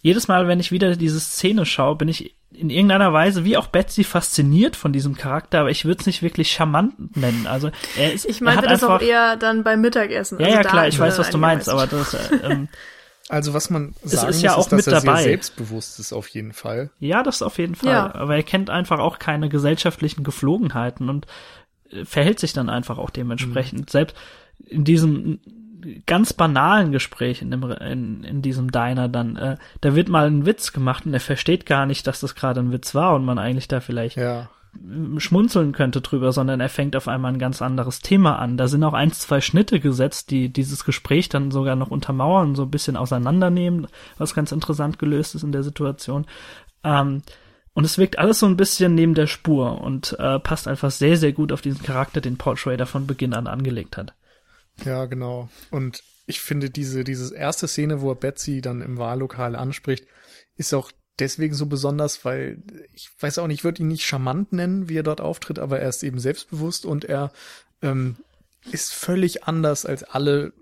jedes Mal, wenn ich wieder diese Szene schaue, bin ich in irgendeiner Weise, wie auch Betsy, fasziniert von diesem Charakter, aber ich würde es nicht wirklich charmant nennen. Also er ist. Ich meinte das auch eher dann beim Mittagessen. Ja, also ja, klar, ich weiß, was du meinst, aber das. Äh, *laughs* ähm, also was man sagen ist ja muss, auch ist, dass mit er dabei. sehr selbstbewusst ist auf jeden Fall. Ja, das auf jeden Fall. Ja. Aber er kennt einfach auch keine gesellschaftlichen Geflogenheiten und äh, verhält sich dann einfach auch dementsprechend. Selbst in diesem ganz banalen Gespräch in, dem, in, in diesem Diner dann, äh, da wird mal ein Witz gemacht und er versteht gar nicht, dass das gerade ein Witz war und man eigentlich da vielleicht Ja. schmunzeln könnte drüber, sondern er fängt auf einmal ein ganz anderes Thema an. Da sind auch eins, zwei Schnitte gesetzt, die dieses Gespräch dann sogar noch untermauern und so ein bisschen auseinandernehmen, was ganz interessant gelöst ist in der Situation. Ähm, und es wirkt alles so ein bisschen neben der Spur und äh, passt einfach sehr, sehr gut auf diesen Charakter, den Paul Schrader von Beginn an angelegt hat. Ja, genau. Und ich finde diese, diese erste Szene, wo er Betsy dann im Wahllokal anspricht, ist auch deswegen so besonders, weil ich weiß auch nicht, ich würde ihn nicht charmant nennen, wie er dort auftritt, aber er ist eben selbstbewusst und er ähm, ist völlig anders als alle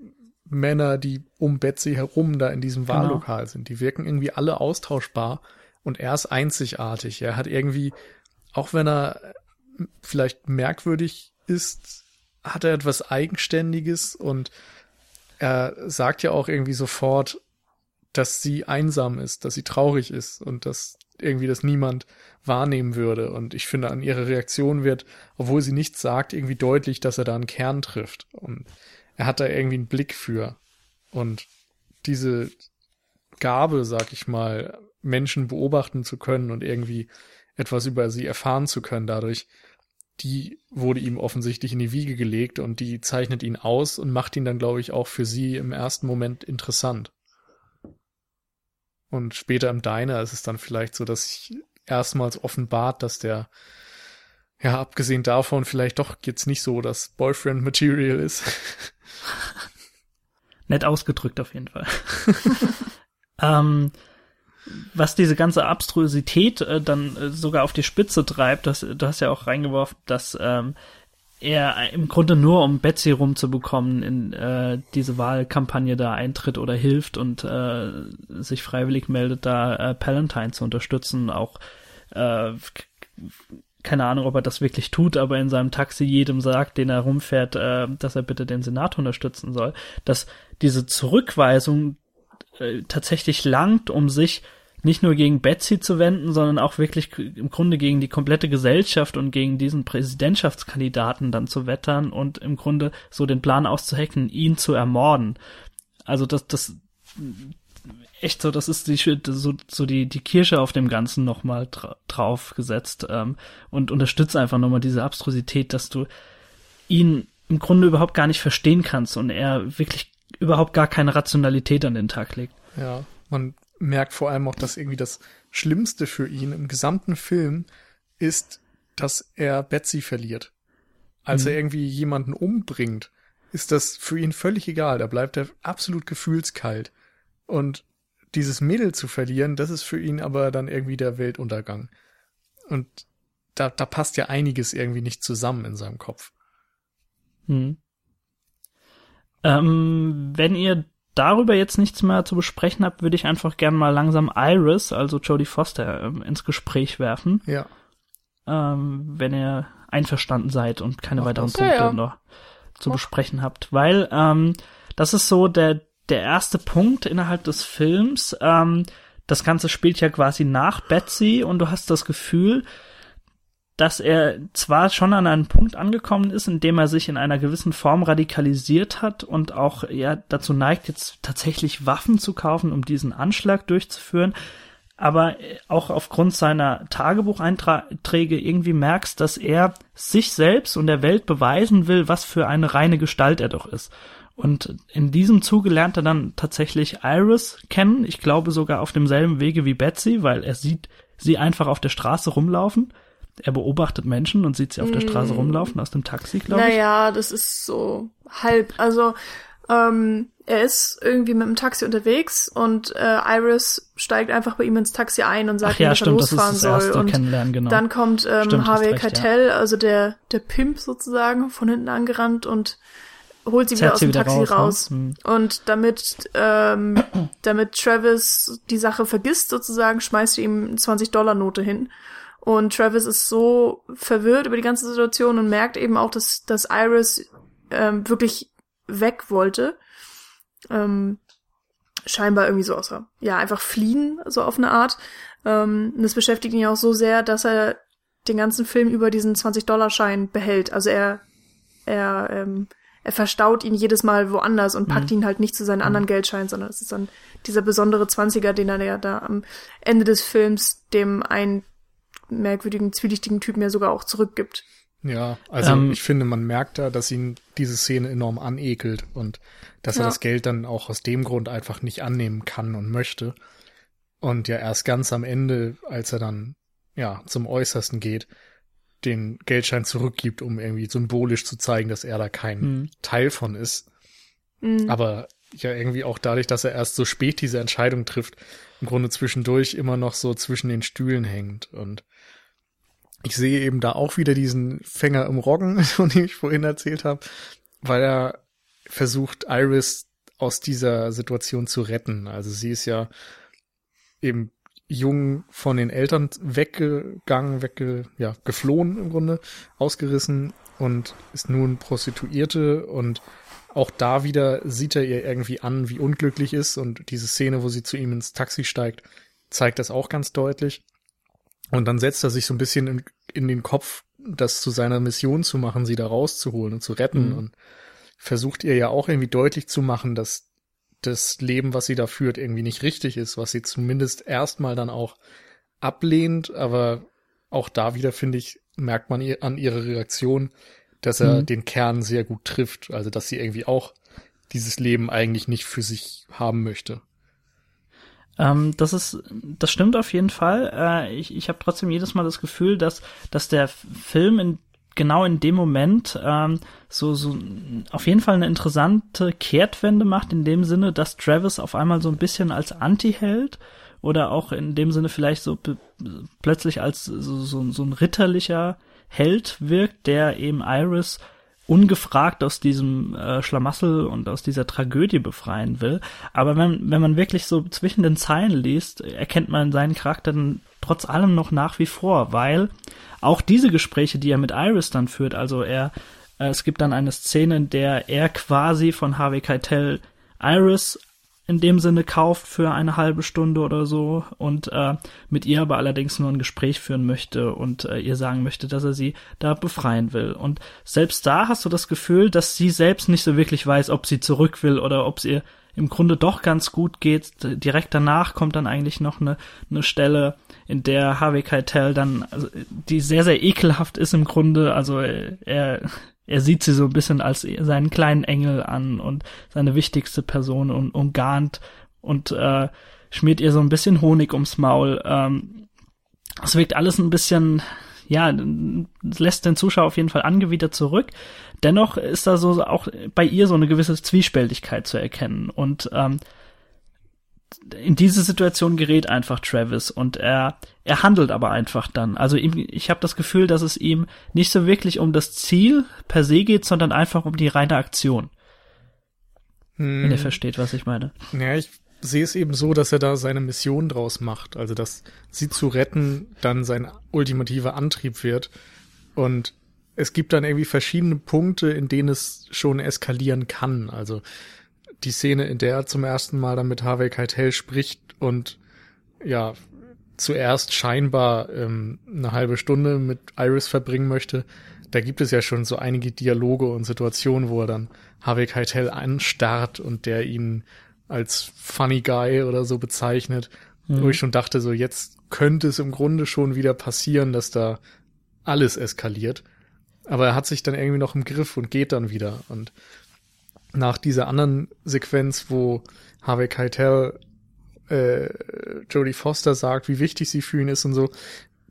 Männer, die um Betsy herum da in diesem Wahllokal sind. Die wirken irgendwie alle austauschbar und er ist einzigartig. Er hat irgendwie, auch wenn er vielleicht merkwürdig ist, hat er etwas Eigenständiges und er sagt ja auch irgendwie sofort, dass sie einsam ist, dass sie traurig ist und dass irgendwie das niemand wahrnehmen würde. Und ich finde, an ihrer Reaktion wird, obwohl sie nichts sagt, irgendwie deutlich, dass er da einen Kern trifft. Und er hat da irgendwie einen Blick für. Und diese Gabe, sag ich mal, Menschen beobachten zu können und irgendwie etwas über sie erfahren zu können dadurch, die wurde ihm offensichtlich in die Wiege gelegt und die zeichnet ihn aus und macht ihn dann, glaube ich, auch für sie im ersten Moment interessant. Und später im Diner ist es dann vielleicht so, dass sich erstmals offenbart, dass der, ja, abgesehen davon vielleicht doch jetzt nicht so das Boyfriend-Material ist. *laughs* Nett ausgedrückt auf jeden Fall. *laughs* ähm, was diese ganze Abstrusität äh, dann äh, sogar auf die Spitze treibt, das, du hast ja auch reingeworfen, dass ähm, er im Grunde nur um Betsy rumzubekommen in äh, diese Wahlkampagne da eintritt oder hilft und äh, sich freiwillig meldet, da äh, Palantine zu unterstützen, auch äh, keine Ahnung, ob er das wirklich tut, aber in seinem Taxi jedem sagt, den er rumfährt, äh, dass er bitte den Senat unterstützen soll, dass diese Zurückweisung äh, tatsächlich langt, um sich nicht nur gegen Betsy zu wenden, sondern auch wirklich im Grunde gegen die komplette Gesellschaft und gegen diesen Präsidentschaftskandidaten dann zu wettern und im Grunde so den Plan auszuhacken, ihn zu ermorden. Also das, das echt so, das ist die, so, so die, die Kirsche auf dem Ganzen nochmal dra drauf gesetzt ähm, und unterstützt einfach nochmal diese Abstrusität, dass du ihn im Grunde überhaupt gar nicht verstehen kannst und er wirklich überhaupt gar keine Rationalität an den Tag legt. Ja, man merkt vor allem auch, dass irgendwie das Schlimmste für ihn im gesamten Film ist, dass er Betsy verliert. Als Mhm. er irgendwie jemanden umbringt, ist das für ihn völlig egal. Da bleibt er absolut gefühlskalt. Und dieses Mädel zu verlieren, das ist für ihn aber dann irgendwie der Weltuntergang. Und da, da passt ja einiges irgendwie nicht zusammen in seinem Kopf. Hm. Ähm, wenn ihr darüber jetzt nichts mehr zu besprechen habt, würde ich einfach gern mal langsam Iris, also Jodie Foster, ähm, ins Gespräch werfen, Ja. ähm, wenn ihr einverstanden seid und keine Mach weiteren. Punkte Ja, ja. noch zu besprechen habt, weil ähm, das ist so der der erste Punkt innerhalb des Films. Ähm, das Ganze spielt ja quasi nach Betsy und du hast das Gefühl, dass er zwar schon an einen Punkt angekommen ist, in dem er sich in einer gewissen Form radikalisiert hat und auch ja dazu neigt, jetzt tatsächlich Waffen zu kaufen, um diesen Anschlag durchzuführen, aber äh, auch aufgrund seiner Tagebucheinträge irgendwie merkst, dass er sich selbst und der Welt beweisen will, was für eine reine Gestalt er doch ist. Und in diesem Zuge lernt er dann tatsächlich Iris kennen, ich glaube sogar auf demselben Wege wie Betsy, weil er sieht sie einfach auf der Straße rumlaufen. Er beobachtet Menschen und sieht sie auf der Straße rumlaufen aus dem Taxi, glaube ich. Naja, das ist so halb. Also, ähm, er ist irgendwie mit dem Taxi unterwegs und äh, Iris steigt einfach bei ihm ins Taxi ein und sagt Ach ja, ihm, dass er stimmt, losfahren das soll. und Kennenlernen, genau. dann kommt ähm, Stimmt, Harvey recht, ja. Keitel, also der, der Pimp sozusagen, von hinten angerannt und holt sie wieder aus dem wieder Taxi raus. raus. Ne? Und damit, ähm, *clears throat* damit Travis die Sache vergisst sozusagen, schmeißt sie ihm 20-Dollar-Note hin. Und Travis ist so verwirrt über die ganze Situation und merkt eben auch, dass, dass Iris ähm, wirklich weg wollte. Ähm, scheinbar irgendwie so außer, ja, einfach fliehen, so auf eine Art. Ähm, und das beschäftigt ihn ja auch so sehr, dass er den ganzen Film über diesen 20-Dollar-Schein behält. Also er, er, ähm, er verstaut ihn jedes Mal woanders und packt mhm. ihn halt nicht zu seinen anderen mhm. Geldscheinen, sondern es ist dann dieser besondere 20er, den er ja da am Ende des Films dem einen merkwürdigen, zwielichtigen Typen ja sogar auch zurückgibt. Ja, also ähm, ich finde, man merkt da, dass ihn diese Szene enorm anekelt und dass ja. er das Geld dann auch aus dem Grund einfach nicht annehmen kann und möchte. Und ja erst ganz am Ende, als er dann ja zum Äußersten geht, den Geldschein zurückgibt, um irgendwie symbolisch zu zeigen, dass er da kein mhm. Teil von ist. Mhm. Aber ja irgendwie auch dadurch, dass er erst so spät diese Entscheidung trifft, im Grunde zwischendurch immer noch so zwischen den Stühlen hängt. Und ich sehe eben da auch wieder diesen Fänger im Roggen, *laughs* von dem ich vorhin erzählt habe, weil er versucht, Iris aus dieser Situation zu retten. Also sie ist ja eben jung von den Eltern weggegangen, wegge, ja, geflohen im Grunde, ausgerissen und ist nun Prostituierte und auch da wieder sieht er ihr irgendwie an, wie unglücklich ist und diese Szene, wo sie zu ihm ins Taxi steigt, zeigt das auch ganz deutlich. Und dann setzt er sich so ein bisschen in, in den Kopf, das zu seiner Mission zu machen, sie da rauszuholen und zu retten mhm. und versucht ihr ja auch irgendwie deutlich zu machen, dass das Leben, was sie da führt, irgendwie nicht richtig ist, was sie zumindest erstmal dann auch ablehnt, aber auch da wieder, finde ich, merkt man an ihrer Reaktion, dass er mhm. den Kern sehr gut trifft, also dass sie irgendwie auch dieses Leben eigentlich nicht für sich haben möchte. Ähm, das ist, das stimmt auf jeden Fall. Äh, ich ich habe trotzdem jedes Mal das Gefühl, dass, dass der Film in genau in dem Moment ähm, so, so auf jeden Fall eine interessante Kehrtwende macht, in dem Sinne, dass Travis auf einmal so ein bisschen als Anti-Held oder auch in dem Sinne vielleicht so plötzlich als so, so, so ein ritterlicher Held wirkt, der eben Iris ungefragt aus diesem äh, Schlamassel und aus dieser Tragödie befreien will. Aber wenn, wenn man wirklich so zwischen den Zeilen liest, erkennt man seinen Charakter dann trotz allem noch nach wie vor, weil auch diese Gespräche, die er mit Iris dann führt, also er, äh, es gibt dann eine Szene, in der er quasi von Harvey Keitel Iris in dem Sinne kauft für eine halbe Stunde oder so und äh, mit ihr aber allerdings nur ein Gespräch führen möchte und äh, ihr sagen möchte, dass er sie da befreien will. Und selbst da hast du das Gefühl, dass sie selbst nicht so wirklich weiß, ob sie zurück will oder ob es ihr im Grunde doch ganz gut geht. Direkt danach kommt dann eigentlich noch eine, eine Stelle, in der Harvey Keitel dann, also, die sehr, sehr ekelhaft ist im Grunde. Also er, er sieht sie so ein bisschen als seinen kleinen Engel an und seine wichtigste Person und umgarnt und äh, schmiert ihr so ein bisschen Honig ums Maul. Ähm, es wirkt alles ein bisschen, ja, lässt den Zuschauer auf jeden Fall angewidert zurück. Dennoch ist da so auch bei ihr so eine gewisse Zwiespältigkeit zu erkennen und ähm, in diese Situation gerät einfach Travis und er er handelt aber einfach dann. Also ihm, ich habe das Gefühl, dass es ihm nicht so wirklich um das Ziel per se geht, sondern einfach um die reine Aktion. Hm. Wenn ihr versteht, was ich meine. Ja, ich sehe es eben so, dass er da seine Mission draus macht. Also, dass sie zu retten dann sein ultimativer Antrieb wird. Und es gibt dann irgendwie verschiedene Punkte, in denen es schon eskalieren kann. Also, die Szene, in der er zum ersten Mal dann mit Harvey Keitel spricht und ja, zuerst scheinbar ähm, eine halbe Stunde mit Iris verbringen möchte, da gibt es ja schon so einige Dialoge und Situationen, wo er dann Harvey Keitel anstarrt und der ihn als funny guy oder so bezeichnet, mhm. wo ich schon dachte, so jetzt könnte es im Grunde schon wieder passieren, dass da alles eskaliert. Aber er hat sich dann irgendwie noch im Griff und geht dann wieder. Und nach dieser anderen Sequenz, wo Harvey Keitel äh, Jodie Foster sagt, wie wichtig sie für ihn ist und so,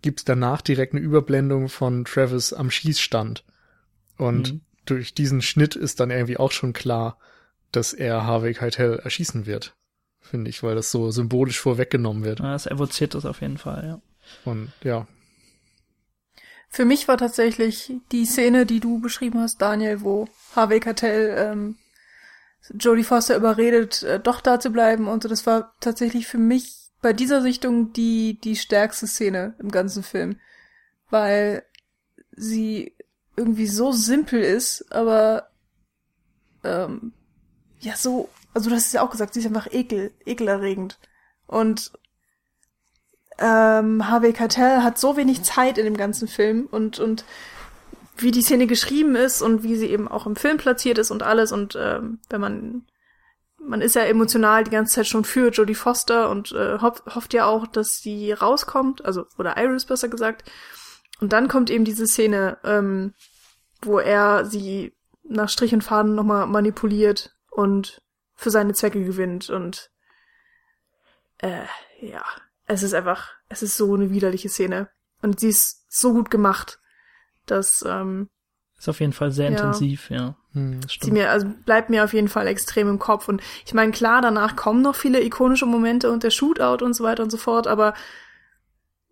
gibt's danach direkt eine Überblendung von Travis am Schießstand. Und mhm. durch diesen Schnitt ist dann irgendwie auch schon klar, dass er Harvey Keitel erschießen wird. Finde ich, weil das so symbolisch vorweggenommen wird. Ja, das evoziert das auf jeden Fall, ja. Und ja, Für mich war tatsächlich die Szene, die du beschrieben hast, Daniel, wo Harvey Keitel ähm, Jodie Foster überredet, äh, doch da zu bleiben und so. Das war tatsächlich für mich bei dieser Sichtung die die stärkste Szene im ganzen Film, weil sie irgendwie so simpel ist, aber ähm, ja so, also hast es ja auch gesagt, sie ist einfach ekel, ekelerregend und ähm, Harvey Keitel hat so wenig Zeit in dem ganzen Film und und wie die Szene geschrieben ist und wie sie eben auch im Film platziert ist und alles. Und ähm, wenn man man ist ja emotional die ganze Zeit schon für Jodie Foster und äh, hofft, hofft ja auch, dass sie rauskommt, also oder Iris besser gesagt. Und dann kommt eben diese Szene, ähm, wo er sie nach Strich und Faden nochmal manipuliert und für seine Zwecke gewinnt. Und äh, ja, es ist einfach, es ist so eine widerliche Szene. Und sie ist so gut gemacht das ähm, ist auf jeden Fall sehr ja. intensiv, ja. Hm, Sie mir, also bleibt mir auf jeden Fall extrem im Kopf. Und ich meine, klar, danach kommen noch viele ikonische Momente und der Shootout und so weiter und so fort, aber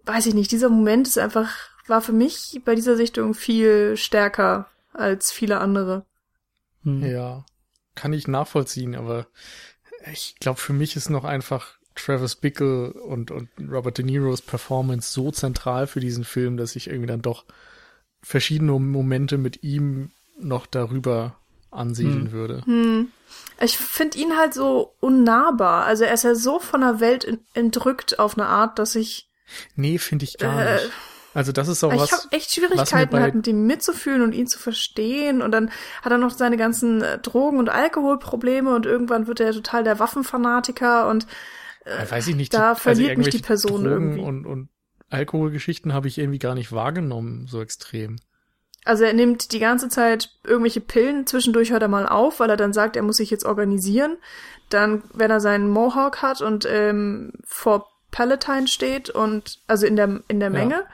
weiß ich nicht, dieser Moment ist einfach, war für mich bei dieser Sichtung viel stärker als viele andere. Hm. Ja, kann ich nachvollziehen, aber ich glaube, für mich ist noch einfach Travis Bickle und, und Robert De Niro's Performance so zentral für diesen Film, dass ich irgendwie dann doch verschiedene Momente mit ihm noch darüber ansiedeln hm. würde. Hm. Ich finde ihn halt so unnahbar. Also er ist ja so von der Welt entrückt auf eine Art, dass ich. Nee, finde ich gar äh, nicht. Also das ist auch ich was. Ich habe echt Schwierigkeiten halt mit ihm mitzufühlen und ihn zu verstehen. Und dann hat er noch seine ganzen äh, Drogen- und Alkoholprobleme und irgendwann wird er total der Waffenfanatiker und äh, weiß ich nicht, da die, verliert also mich die Person Drogen irgendwie. Und, und Alkoholgeschichten habe ich irgendwie gar nicht wahrgenommen, so extrem. Also er nimmt die ganze Zeit irgendwelche Pillen, zwischendurch hört er mal auf, weil er dann sagt, er muss sich jetzt organisieren. Dann, wenn er seinen Mohawk hat und ähm, vor Palatine steht und also in der in der Menge,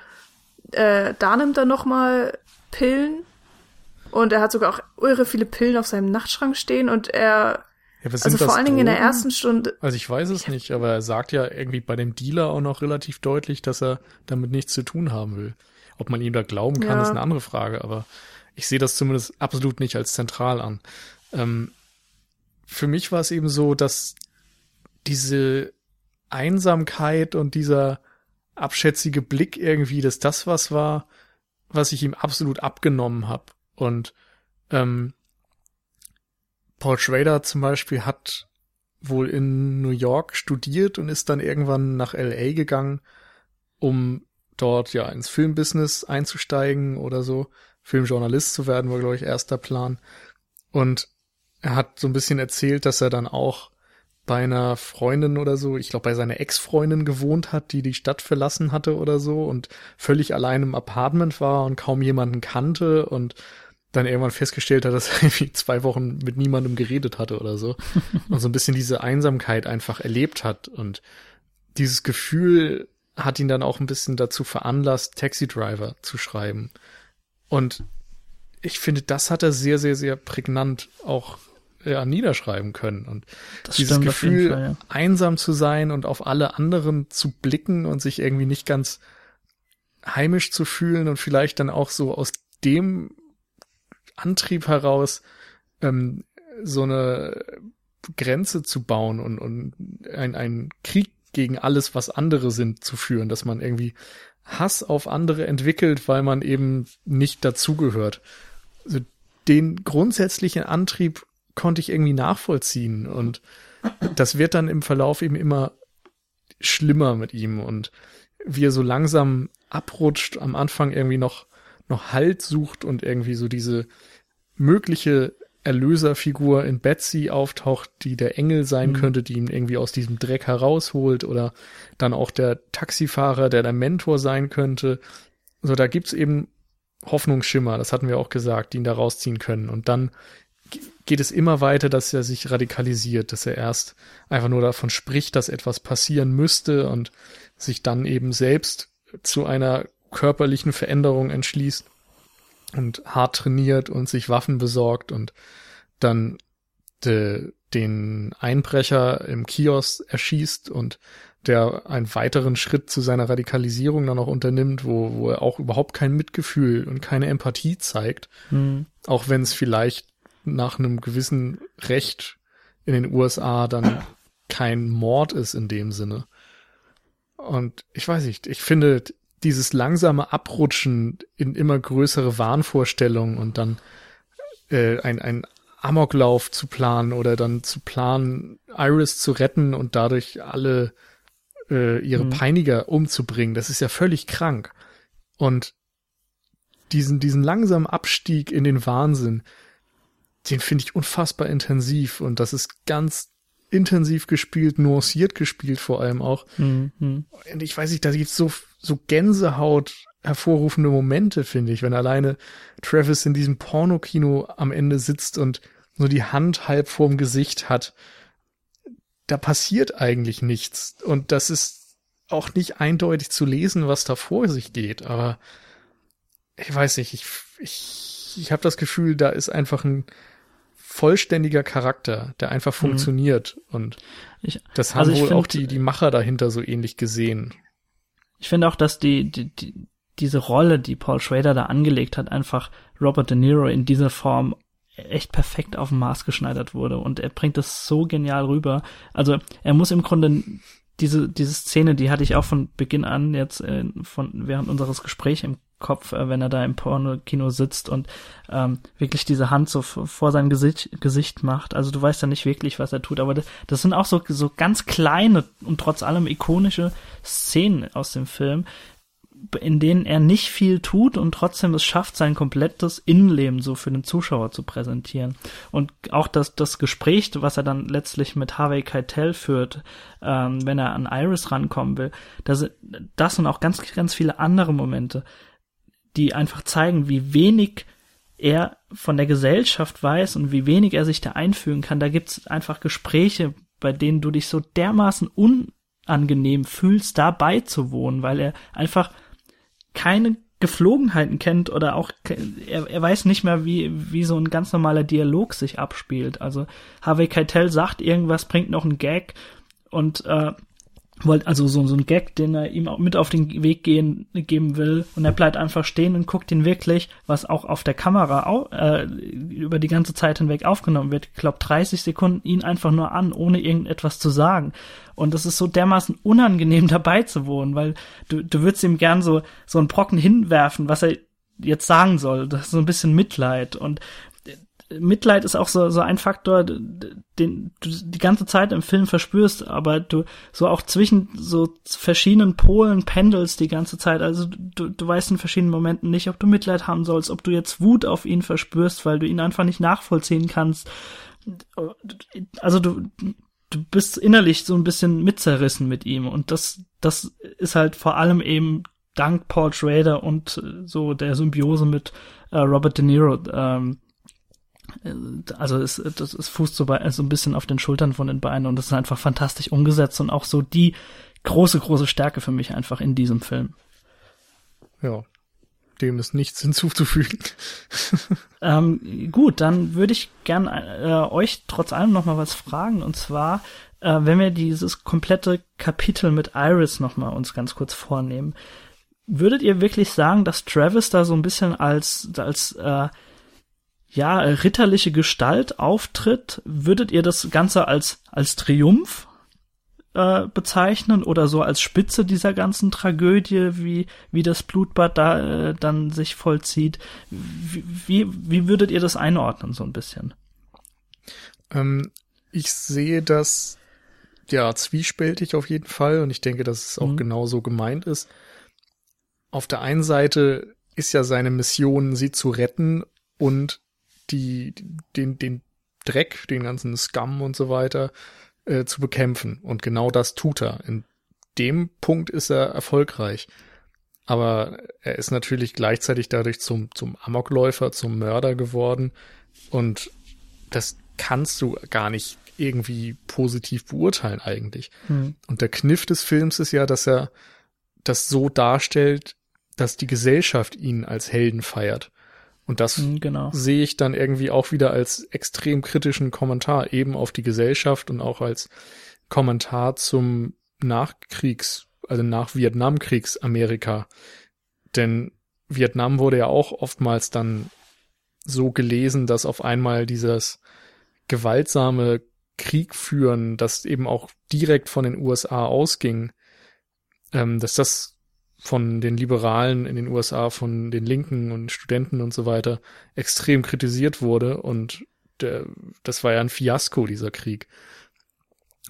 ja. äh, da nimmt er noch mal Pillen und er hat sogar auch irre viele Pillen auf seinem Nachtschrank stehen und er ja, also vor allen Dingen in der ersten Stunde. Also ich weiß es nicht, aber er sagt ja irgendwie bei dem Dealer auch noch relativ deutlich, dass er damit nichts zu tun haben will. Ob man ihm da glauben kann, ja. ist eine andere Frage, aber ich sehe das zumindest absolut nicht als zentral an. Ähm, für mich war es eben so, dass diese Einsamkeit und dieser abschätzige Blick irgendwie, dass das was war, was ich ihm absolut abgenommen habe. Und ähm, Paul Schrader zum Beispiel hat wohl in New York studiert und ist dann irgendwann nach LA gegangen, um dort ja ins Filmbusiness einzusteigen oder so. Filmjournalist zu werden war, glaube ich, erster Plan. Und er hat so ein bisschen erzählt, dass er dann auch bei einer Freundin oder so, ich glaube bei seiner Ex-Freundin gewohnt hat, die die Stadt verlassen hatte oder so und völlig allein im Apartment war und kaum jemanden kannte und dann irgendwann festgestellt hat, dass er *laughs* irgendwie zwei Wochen mit niemandem geredet hatte oder so. und so ein bisschen diese Einsamkeit einfach erlebt hat. Und dieses Gefühl hat ihn dann auch ein bisschen dazu veranlasst, Taxi Driver zu schreiben. Und ich finde, das hat er sehr, sehr, sehr prägnant auch ja, niederschreiben können. Und das dieses Gefühl, Fall, ja. einsam zu sein und auf alle anderen zu blicken und sich irgendwie nicht ganz heimisch zu fühlen und vielleicht dann auch so aus dem Antrieb heraus ähm, so eine Grenze zu bauen und, und ein, ein Krieg gegen alles, was andere sind, zu führen, dass man irgendwie Hass auf andere entwickelt, weil man eben nicht dazugehört. Also den grundsätzlichen Antrieb konnte ich irgendwie nachvollziehen und das wird dann im Verlauf eben immer schlimmer mit ihm und wie er so langsam abrutscht, am Anfang irgendwie noch noch Halt sucht und irgendwie so diese mögliche Erlöserfigur in Betsy auftaucht, die der Engel sein mhm. könnte, die ihn irgendwie aus diesem Dreck herausholt oder dann auch der Taxifahrer, der der Mentor sein könnte. So, da gibt's eben Hoffnungsschimmer, das hatten wir auch gesagt, die ihn da rausziehen können. Und dann geht es immer weiter, dass er sich radikalisiert, dass er erst einfach nur davon spricht, dass etwas passieren müsste und sich dann eben selbst zu einer körperlichen Veränderung entschließt und hart trainiert und sich Waffen besorgt und dann de, den Einbrecher im Kiosk erschießt und der einen weiteren Schritt zu seiner Radikalisierung dann noch unternimmt, wo, wo er auch überhaupt kein Mitgefühl und keine Empathie zeigt, Mhm. auch wenn es vielleicht nach einem gewissen Recht in den USA dann kein Mord ist in dem Sinne. Und ich weiß nicht, ich finde dieses langsame Abrutschen in immer größere Wahnvorstellungen und dann äh, ein, ein Amoklauf zu planen oder dann zu planen, Iris zu retten und dadurch alle äh, ihre Mhm. Peiniger umzubringen, das ist ja völlig krank. Und diesen, diesen langsamen Abstieg in den Wahnsinn, den finde ich unfassbar intensiv und das ist ganz intensiv gespielt, nuanciert gespielt vor allem auch. Mhm. Und ich weiß nicht, da gibt's so, so Gänsehaut hervorrufende Momente, finde ich, wenn alleine Travis in diesem Pornokino am Ende sitzt und nur die Hand halb vorm Gesicht hat. Da passiert eigentlich nichts. Und das ist auch nicht eindeutig zu lesen, was da vor sich geht. Aber ich weiß nicht, ich, ich, ich habe das Gefühl, da ist einfach ein vollständiger Charakter, der einfach funktioniert. Und Ich, das haben also wohl find- auch die, die Macher dahinter so ähnlich gesehen. Ich finde auch, dass die, die, die, diese Rolle, die Paul Schrader da angelegt hat, einfach Robert De Niro in dieser Form echt perfekt auf den Maß geschneidert wurde und er bringt das so genial rüber. Also er muss im Grunde diese diese Szene, die hatte ich auch von Beginn an jetzt äh, von während unseres Gesprächs im Kopf, äh, wenn er da im Porno-Kino sitzt und ähm, wirklich diese Hand so vor sein Gesicht, Gesicht macht. Also du weißt ja nicht wirklich, was er tut, aber das, das sind auch so so ganz kleine und trotz allem ikonische Szenen aus dem Film, in denen er nicht viel tut und trotzdem es schafft, sein komplettes Innenleben so für den Zuschauer zu präsentieren. Und auch das, das Gespräch, was er dann letztlich mit Harvey Keitel führt, ähm, wenn er an Iris rankommen will, das, das und auch ganz, ganz viele andere Momente, die einfach zeigen, wie wenig er von der Gesellschaft weiß und wie wenig er sich da einfügen kann. Da gibt's einfach Gespräche, bei denen du dich so dermaßen unangenehm fühlst, da beizuwohnen, weil er einfach keine Geflogenheiten kennt oder auch er, er weiß nicht mehr, wie, wie so ein ganz normaler Dialog sich abspielt. Also Harvey Keitel sagt irgendwas, bringt noch einen Gag und äh, wollt also so, so ein Gag, den er ihm auch mit auf den Weg gehen, geben will und er bleibt einfach stehen und guckt ihn wirklich, was auch auf der Kamera au, äh, über die ganze Zeit hinweg aufgenommen wird, ich glaube 30 Sekunden ihn einfach nur an, ohne irgendetwas zu sagen. Und das ist so dermaßen unangenehm *laughs* dabei zu wohnen, weil du, du würdest ihm gern so, so einen Brocken hinwerfen, was er jetzt sagen soll. Das ist so ein bisschen Mitleid und Mitleid ist auch so, so ein Faktor, den du die ganze Zeit im Film verspürst, aber du so auch zwischen so verschiedenen Polen pendelst die ganze Zeit. Also du, du weißt in verschiedenen Momenten nicht, ob du Mitleid haben sollst, ob du jetzt Wut auf ihn verspürst, weil du ihn einfach nicht nachvollziehen kannst. Also du, du bist innerlich so ein bisschen mitzerrissen mit ihm und das, das ist halt vor allem eben dank Paul Schrader und äh, so der Symbiose mit äh, Robert De Niro ähm, also es, das es fußt so, bei, so ein bisschen auf den Schultern von den Beinen und das ist einfach fantastisch umgesetzt und auch so die große, große Stärke für mich einfach in diesem Film. Ja, dem ist nichts hinzuzufügen. *laughs* Ähm, gut, dann würde ich gern äh, euch trotz allem noch mal was fragen und zwar, äh, wenn wir dieses komplette Kapitel mit Iris noch mal uns ganz kurz vornehmen, würdet ihr wirklich sagen, dass Travis da so ein bisschen als als äh, ja ritterliche Gestalt auftritt? Würdet ihr das Ganze als als Triumph äh, bezeichnen oder so als Spitze dieser ganzen Tragödie, wie, wie das Blutbad da äh, dann sich vollzieht. Wie, wie, wie würdet ihr das einordnen, so ein bisschen? Ähm, ich sehe das ja zwiespältig auf jeden Fall und ich denke, dass es auch Mhm. genau so gemeint ist. Auf der einen Seite ist ja seine Mission, sie zu retten und die, den, den Dreck, den ganzen Scum und so weiter äh, zu bekämpfen. Und genau das tut er. In dem Punkt ist er erfolgreich. Aber er ist natürlich gleichzeitig dadurch zum, zum Amokläufer, zum Mörder geworden. Und das kannst du gar nicht irgendwie positiv beurteilen eigentlich. Hm. Und der Kniff des Films ist ja, dass er das so darstellt, dass die Gesellschaft ihn als Helden feiert. Und das Hm, Genau. sehe ich dann irgendwie auch wieder als extrem kritischen Kommentar eben auf die Gesellschaft und auch als Kommentar zum Nachkriegs, also nach Vietnamkriegs-Amerika. Denn Vietnam wurde ja auch oftmals dann so gelesen, dass auf einmal dieses gewaltsame Krieg führen, das eben auch direkt von den USA ausging, ähm, dass das von den Liberalen in den USA, von den Linken und Studenten und so weiter extrem kritisiert wurde und der, das war ja ein Fiasko, dieser Krieg.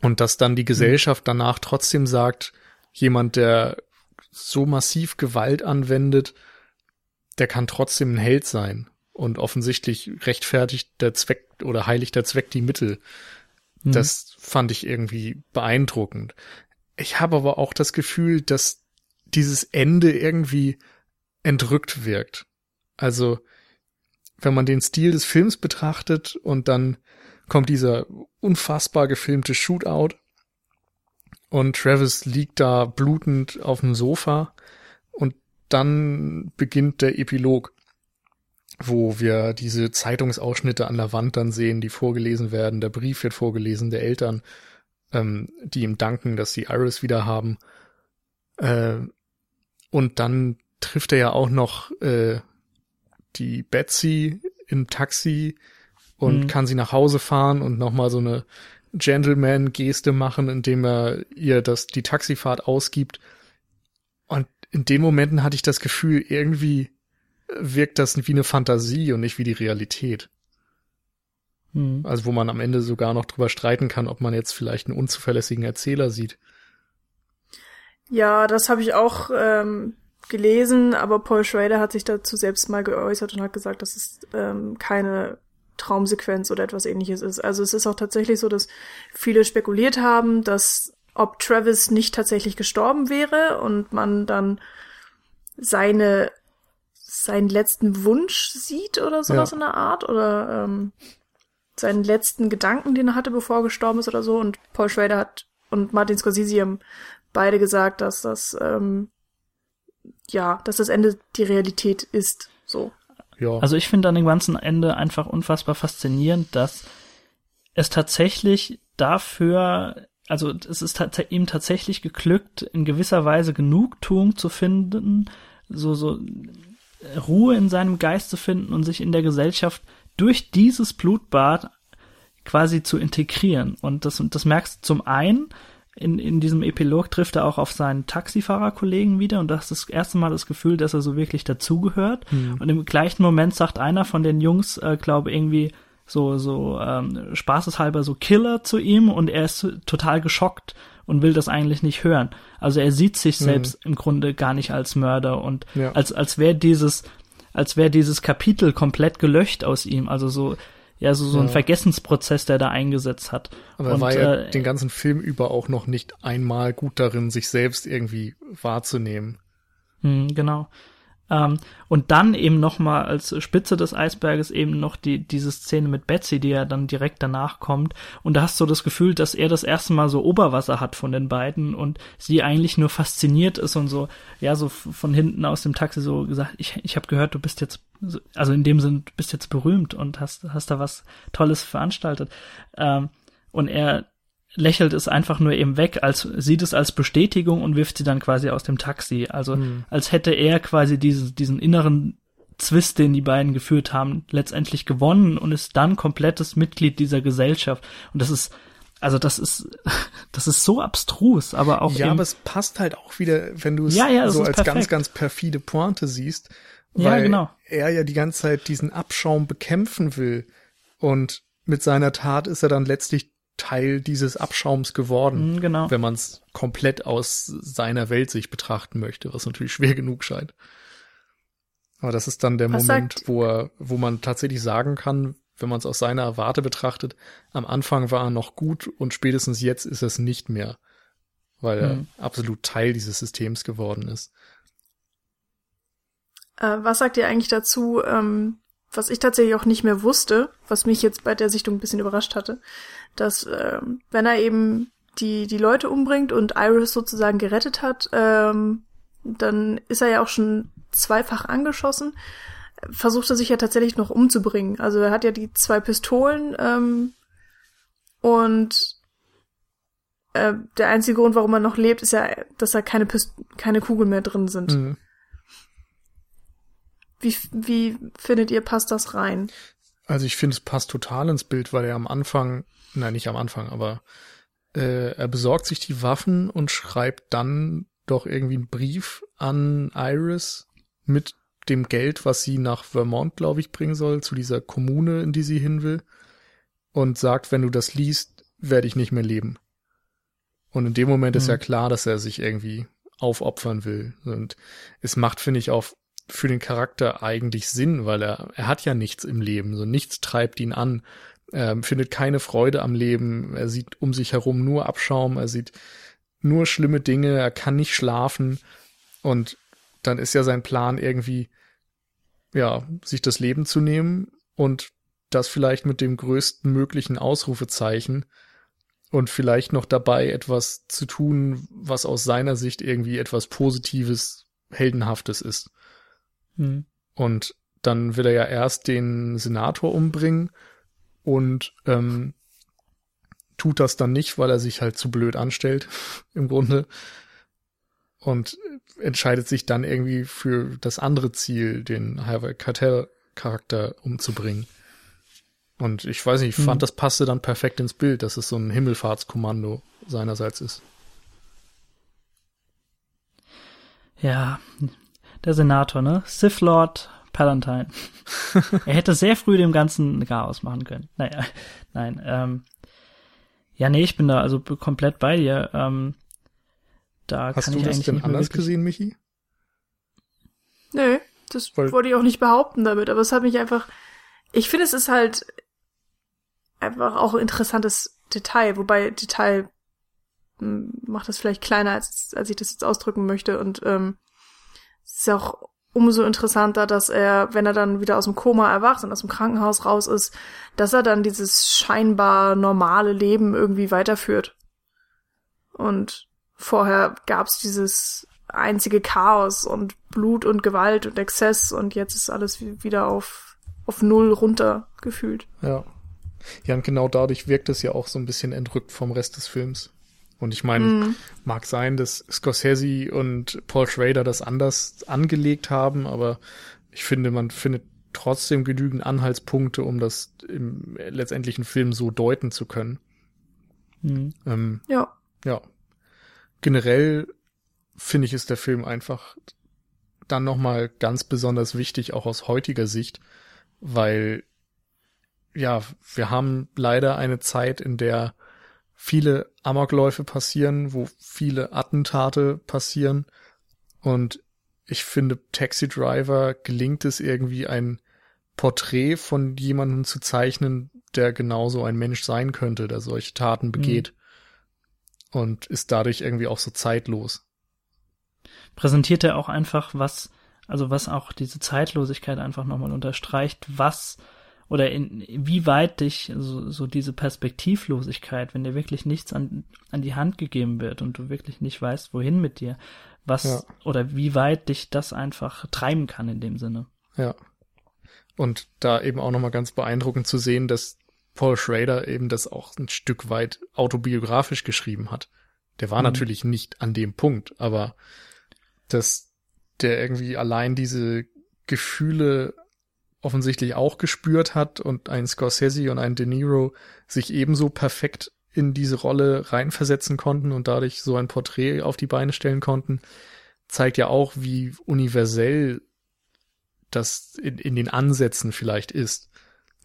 Und dass dann die Gesellschaft danach trotzdem sagt, jemand, der so massiv Gewalt anwendet, der kann trotzdem ein Held sein. Und offensichtlich rechtfertigt der Zweck oder heiligt der Zweck die Mittel. Mhm. Das fand ich irgendwie beeindruckend. Ich habe aber auch das Gefühl, dass dieses Ende irgendwie entrückt wirkt. Also, wenn man den Stil des Films betrachtet und dann kommt dieser unfassbar gefilmte Shootout und Travis liegt da blutend auf dem Sofa und dann beginnt der Epilog, wo wir diese Zeitungsausschnitte an der Wand dann sehen, die vorgelesen werden. Der Brief wird vorgelesen der Eltern, ähm, die ihm danken, dass sie Iris wieder haben. Äh, und dann trifft er ja auch noch äh, die Betsy im Taxi und mhm. kann sie nach Hause fahren und nochmal so eine Gentleman-Geste machen, indem er ihr das, die Taxifahrt ausgibt. Und in den Momenten hatte ich das Gefühl, irgendwie wirkt das wie eine Fantasie und nicht wie die Realität. Mhm. Also wo man am Ende sogar noch drüber streiten kann, ob man jetzt vielleicht einen unzuverlässigen Erzähler sieht. Ja, das habe ich auch ähm, gelesen, aber Paul Schrader hat sich dazu selbst mal geäußert und hat gesagt, dass es ähm, keine Traumsequenz oder etwas ähnliches ist. Also es ist auch tatsächlich so, dass viele spekuliert haben, dass ob Travis nicht tatsächlich gestorben wäre und man dann seine seinen letzten Wunsch sieht oder sowas ja. in der Art oder ähm, seinen letzten Gedanken, den er hatte, bevor er gestorben ist oder so. Und Paul Schrader hat und Martin Scorsese haben beide gesagt, dass das ähm, ja, dass das Ende die Realität ist. So. Ja. Also ich finde an dem ganzen Ende einfach unfassbar faszinierend, dass es tatsächlich dafür, also es ist ihm tatsächlich geglückt, in gewisser Weise Genugtuung zu finden, so, so Ruhe in seinem Geist zu finden und sich in der Gesellschaft durch dieses Blutbad quasi zu integrieren. Und das, das merkst du zum einen, in, in diesem Epilog trifft er auch auf seinen Taxifahrerkollegen wieder und das ist das erste Mal das Gefühl, dass er so wirklich dazugehört. Mhm. Und im gleichen Moment sagt einer von den Jungs, äh, glaube irgendwie so so ähm, spaßeshalber so Killer zu ihm und er ist total geschockt und will das eigentlich nicht hören. Also er sieht sich mhm. selbst im Grunde gar nicht als Mörder und ja. als als wäre dieses als wäre dieses Kapitel komplett gelöscht aus ihm. Also so ja, so, so ein Vergessensprozess, der da eingesetzt hat. Aber er war ja äh, den ganzen Film über auch noch nicht einmal gut darin, sich selbst irgendwie wahrzunehmen. Mh, genau. Ähm, und dann eben noch mal als Spitze des Eisberges eben noch die diese Szene mit Betsy, die ja dann direkt danach kommt. Und da hast du das Gefühl, dass er das erste Mal so Oberwasser hat von den beiden und sie eigentlich nur fasziniert ist und so, ja, so von hinten aus dem Taxi so gesagt, ich, ich habe gehört, du bist jetzt, also in dem Sinn, du bist jetzt berühmt und hast, hast da was Tolles veranstaltet. Ähm, und er lächelt es einfach nur eben weg, als sieht es als Bestätigung und wirft sie dann quasi aus dem Taxi. Also mhm. als hätte er quasi diese, diesen inneren Zwist, den die beiden geführt haben, letztendlich gewonnen und ist dann komplettes Mitglied dieser Gesellschaft. Und das ist, also das ist, *laughs* das ist so abstrus, aber auch. Ja, aber es passt halt auch wieder, wenn du es ja, ja, so als perfekt. ganz, ganz perfide Pointe siehst. Weil ja, genau. er ja die ganze Zeit diesen Abschaum bekämpfen will. Und mit seiner Tat ist er dann letztlich Teil dieses Abschaums geworden, mhm, genau. wenn man es komplett aus seiner Welt sich betrachten möchte, was natürlich *laughs* schwer genug scheint. Aber das ist dann der was Moment, wo er, wo man tatsächlich sagen kann, wenn man es aus seiner Warte betrachtet, am Anfang war er noch gut und spätestens jetzt ist es nicht mehr, weil er mhm. absolut Teil dieses Systems geworden ist. Äh, was sagt ihr eigentlich dazu, ähm, was ich tatsächlich auch nicht mehr wusste, was mich jetzt bei der Sichtung ein bisschen überrascht hatte, dass ähm, wenn er eben die, die Leute umbringt und Iris sozusagen gerettet hat, ähm, dann ist er ja auch schon zweifach angeschossen, versucht er sich ja tatsächlich noch umzubringen. Also er hat ja die zwei Pistolen ähm, und äh, der einzige Grund, warum er noch lebt, ist ja, dass da keine, Pist keine Kugeln mehr drin sind. Mhm. Wie, wie findet ihr, passt das rein? Also ich finde, es passt total ins Bild, weil er am Anfang, nein, nicht am Anfang, aber äh, er besorgt sich die Waffen und schreibt dann doch irgendwie einen Brief an Iris mit dem Geld, was sie nach Vermont, glaube ich, bringen soll, zu dieser Kommune, in die sie hin will. Und sagt, wenn du das liest, werde ich nicht mehr leben. Und in dem Moment mhm. ist ja klar, dass er sich irgendwie aufopfern will. Und es macht, finde ich, auch für den Charakter eigentlich Sinn, weil er, er hat ja nichts im Leben, so nichts treibt ihn an. Er findet keine Freude am Leben, er sieht um sich herum nur Abschaum, er sieht nur schlimme Dinge, er kann nicht schlafen und dann ist ja sein Plan irgendwie, ja, sich das Leben zu nehmen und das vielleicht mit dem größten möglichen Ausrufezeichen und vielleicht noch dabei etwas zu tun, was aus seiner Sicht irgendwie etwas Positives, Heldenhaftes ist. Mhm. Und dann will er ja erst den Senator umbringen und ähm, tut das dann nicht, weil er sich halt zu blöd anstellt, *laughs* im Grunde. Und entscheidet sich dann irgendwie für das andere Ziel, den Harvey Cartel-Charakter umzubringen. Und ich weiß nicht, ich fand, hm. das passte dann perfekt ins Bild, dass es so ein Himmelfahrtskommando seinerseits ist. Ja, der Senator, ne? Sith Lord Palatine. *laughs* er hätte sehr früh dem ganzen Chaos machen können. Naja, nein. Ähm, ja, nee, ich bin da also komplett bei dir. Ähm, da Hast kann du ich das eigentlich denn anders gesehen, Michi? Nö, das Weil wollte ich auch nicht behaupten damit, aber es hat mich einfach. Ich finde, es ist halt einfach auch ein interessantes Detail, wobei Detail hm, macht das vielleicht kleiner, als, als ich das jetzt ausdrücken möchte. Und ähm, ist auch umso interessanter, dass er, wenn er dann wieder aus dem Koma erwacht und aus dem Krankenhaus raus ist, dass er dann dieses scheinbar normale Leben irgendwie weiterführt. Und vorher gab's dieses einzige Chaos und Blut und Gewalt und Exzess und jetzt ist alles wieder auf, auf Null runter gefühlt. Ja. Ja, und genau dadurch wirkt es ja auch so ein bisschen entrückt vom Rest des Films. Und ich meine, mm. mag sein, dass Scorsese und Paul Schrader das anders angelegt haben, aber ich finde, man findet trotzdem genügend Anhaltspunkte, um das im letztendlichen Film so deuten zu können. Mm. Ähm, ja. Ja. Generell finde ich, ist der Film einfach dann nochmal ganz besonders wichtig, auch aus heutiger Sicht, weil ja, wir haben leider eine Zeit, in der viele Amokläufe passieren, wo viele Attentate passieren. Und ich finde, Taxi Driver gelingt es irgendwie ein Porträt von jemandem zu zeichnen, der genauso ein Mensch sein könnte, der solche Taten mhm. begeht. Mhm. Und ist dadurch irgendwie auch so zeitlos. Präsentiert er auch einfach was, also was auch diese Zeitlosigkeit einfach nochmal unterstreicht, was oder in, wie weit dich so, so diese Perspektivlosigkeit, wenn dir wirklich nichts an, an die Hand gegeben wird und du wirklich nicht weißt, wohin mit dir, was ja. oder wie weit dich das einfach treiben kann in dem Sinne. Ja. Und da eben auch nochmal ganz beeindruckend zu sehen, dass Paul Schrader eben das auch ein Stück weit autobiografisch geschrieben hat. Der war mhm. natürlich nicht an dem Punkt, aber dass der irgendwie allein diese Gefühle offensichtlich auch gespürt hat und ein Scorsese und ein De Niro sich ebenso perfekt in diese Rolle reinversetzen konnten und dadurch so ein Porträt auf die Beine stellen konnten, zeigt ja auch, wie universell das in, in den Ansätzen vielleicht ist,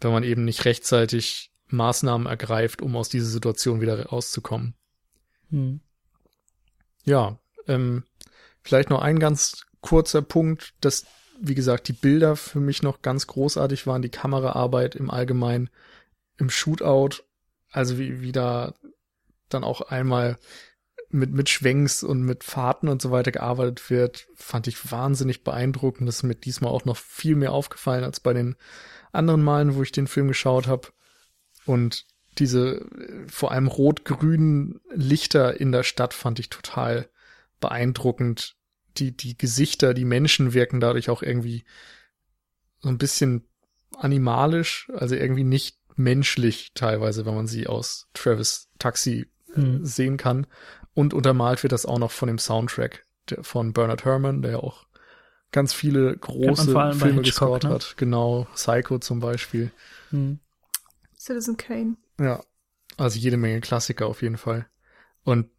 wenn man eben nicht rechtzeitig Maßnahmen ergreift, um aus dieser Situation wieder rauszukommen. Hm. Ja, ähm, vielleicht noch ein ganz kurzer Punkt, dass wie gesagt, die Bilder für mich noch ganz großartig waren, die Kameraarbeit im Allgemeinen, im Shootout, also wie, wie da dann auch einmal mit, mit Schwenks und mit Fahrten und so weiter gearbeitet wird, fand ich wahnsinnig beeindruckend. Das ist mir diesmal auch noch viel mehr aufgefallen als bei den anderen Malen, wo ich den Film geschaut habe. Und diese vor allem rot-grünen Lichter in der Stadt fand ich total beeindruckend die, die Gesichter, die Menschen wirken dadurch auch irgendwie so ein bisschen animalisch, also irgendwie nicht menschlich teilweise, wenn man sie aus Travis Taxi hm. sehen kann. Und untermalt wird das auch noch von dem Soundtrack von Bernard Herrmann, der ja auch ganz viele große Filme gescored ne? hat. Genau, Psycho zum Beispiel. Hm. Citizen Kane. Ja, also jede Menge Klassiker auf jeden Fall. Und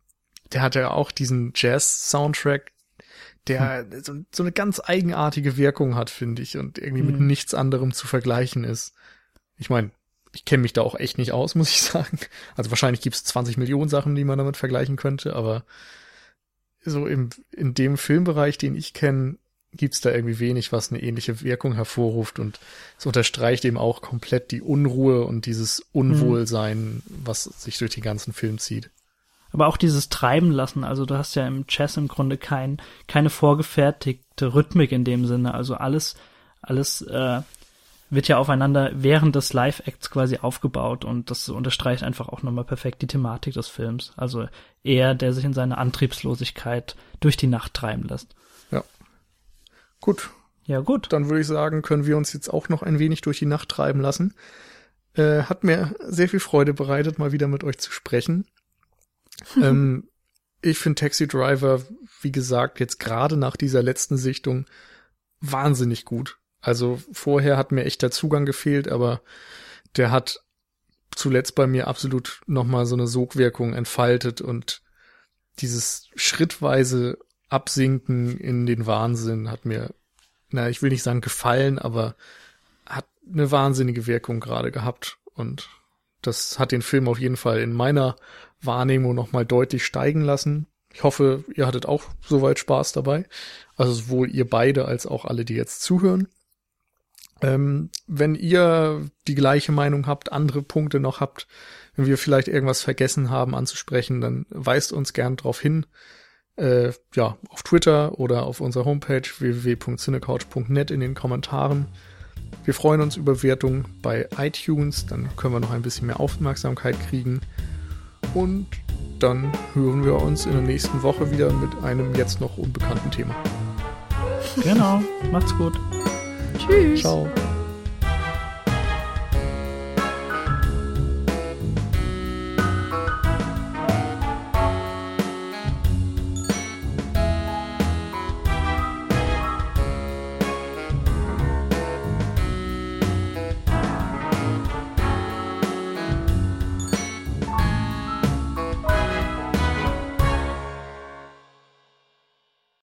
der hat ja auch diesen Jazz-Soundtrack, der hm. so, so, eine ganz eigenartige Wirkung hat, finde ich, und irgendwie hm. mit nichts anderem zu vergleichen ist. Ich meine, ich kenne mich da auch echt nicht aus, *laughs* muss ich sagen. Also wahrscheinlich gibt's 20 Millionen Sachen, die man damit vergleichen könnte, aber so im, in dem Filmbereich, den ich kenne, gibt's da irgendwie wenig, was eine ähnliche Wirkung hervorruft und es unterstreicht eben auch komplett die Unruhe und dieses Unwohlsein, mhm. was sich durch den ganzen Film zieht. Aber auch dieses Treiben lassen, also du hast ja im Chess im Grunde kein, keine vorgefertigte Rhythmik in dem Sinne, also alles, alles äh, wird ja aufeinander während des Live-Acts quasi aufgebaut und das unterstreicht einfach auch nochmal perfekt die Thematik des Films. Also er, der sich in seiner Antriebslosigkeit durch die Nacht treiben lässt. Ja. Gut. Ja, gut. Dann würde ich sagen, können wir uns jetzt auch noch ein wenig durch die Nacht treiben lassen. Äh, hat mir sehr viel Freude bereitet, mal wieder mit euch zu sprechen. *laughs* ähm, ich finde Taxi Driver, wie gesagt, jetzt gerade nach dieser letzten Sichtung wahnsinnig gut. Also vorher hat mir echt der Zugang gefehlt, aber der hat zuletzt bei mir absolut nochmal so eine Sogwirkung entfaltet und dieses schrittweise Absinken in den Wahnsinn hat mir, na, ich will nicht sagen gefallen, aber hat eine wahnsinnige Wirkung gerade gehabt und das hat den Film auf jeden Fall in meiner Wahrnehmung nochmal deutlich steigen lassen. Ich hoffe, ihr hattet auch soweit Spaß dabei. Also sowohl ihr beide als auch alle, die jetzt zuhören. Ähm, wenn ihr die gleiche Meinung habt, andere Punkte noch habt, wenn wir vielleicht irgendwas vergessen haben anzusprechen, dann weist uns gern drauf hin. Äh, ja, auf Twitter oder auf unserer Homepage www.cinecouch.net in den Kommentaren. Wir freuen uns über Wertungen bei iTunes, dann können wir noch ein bisschen mehr Aufmerksamkeit kriegen. Und dann hören wir uns in der nächsten Woche wieder mit einem jetzt noch unbekannten Thema. Genau, macht's gut. Tschüss. Ciao.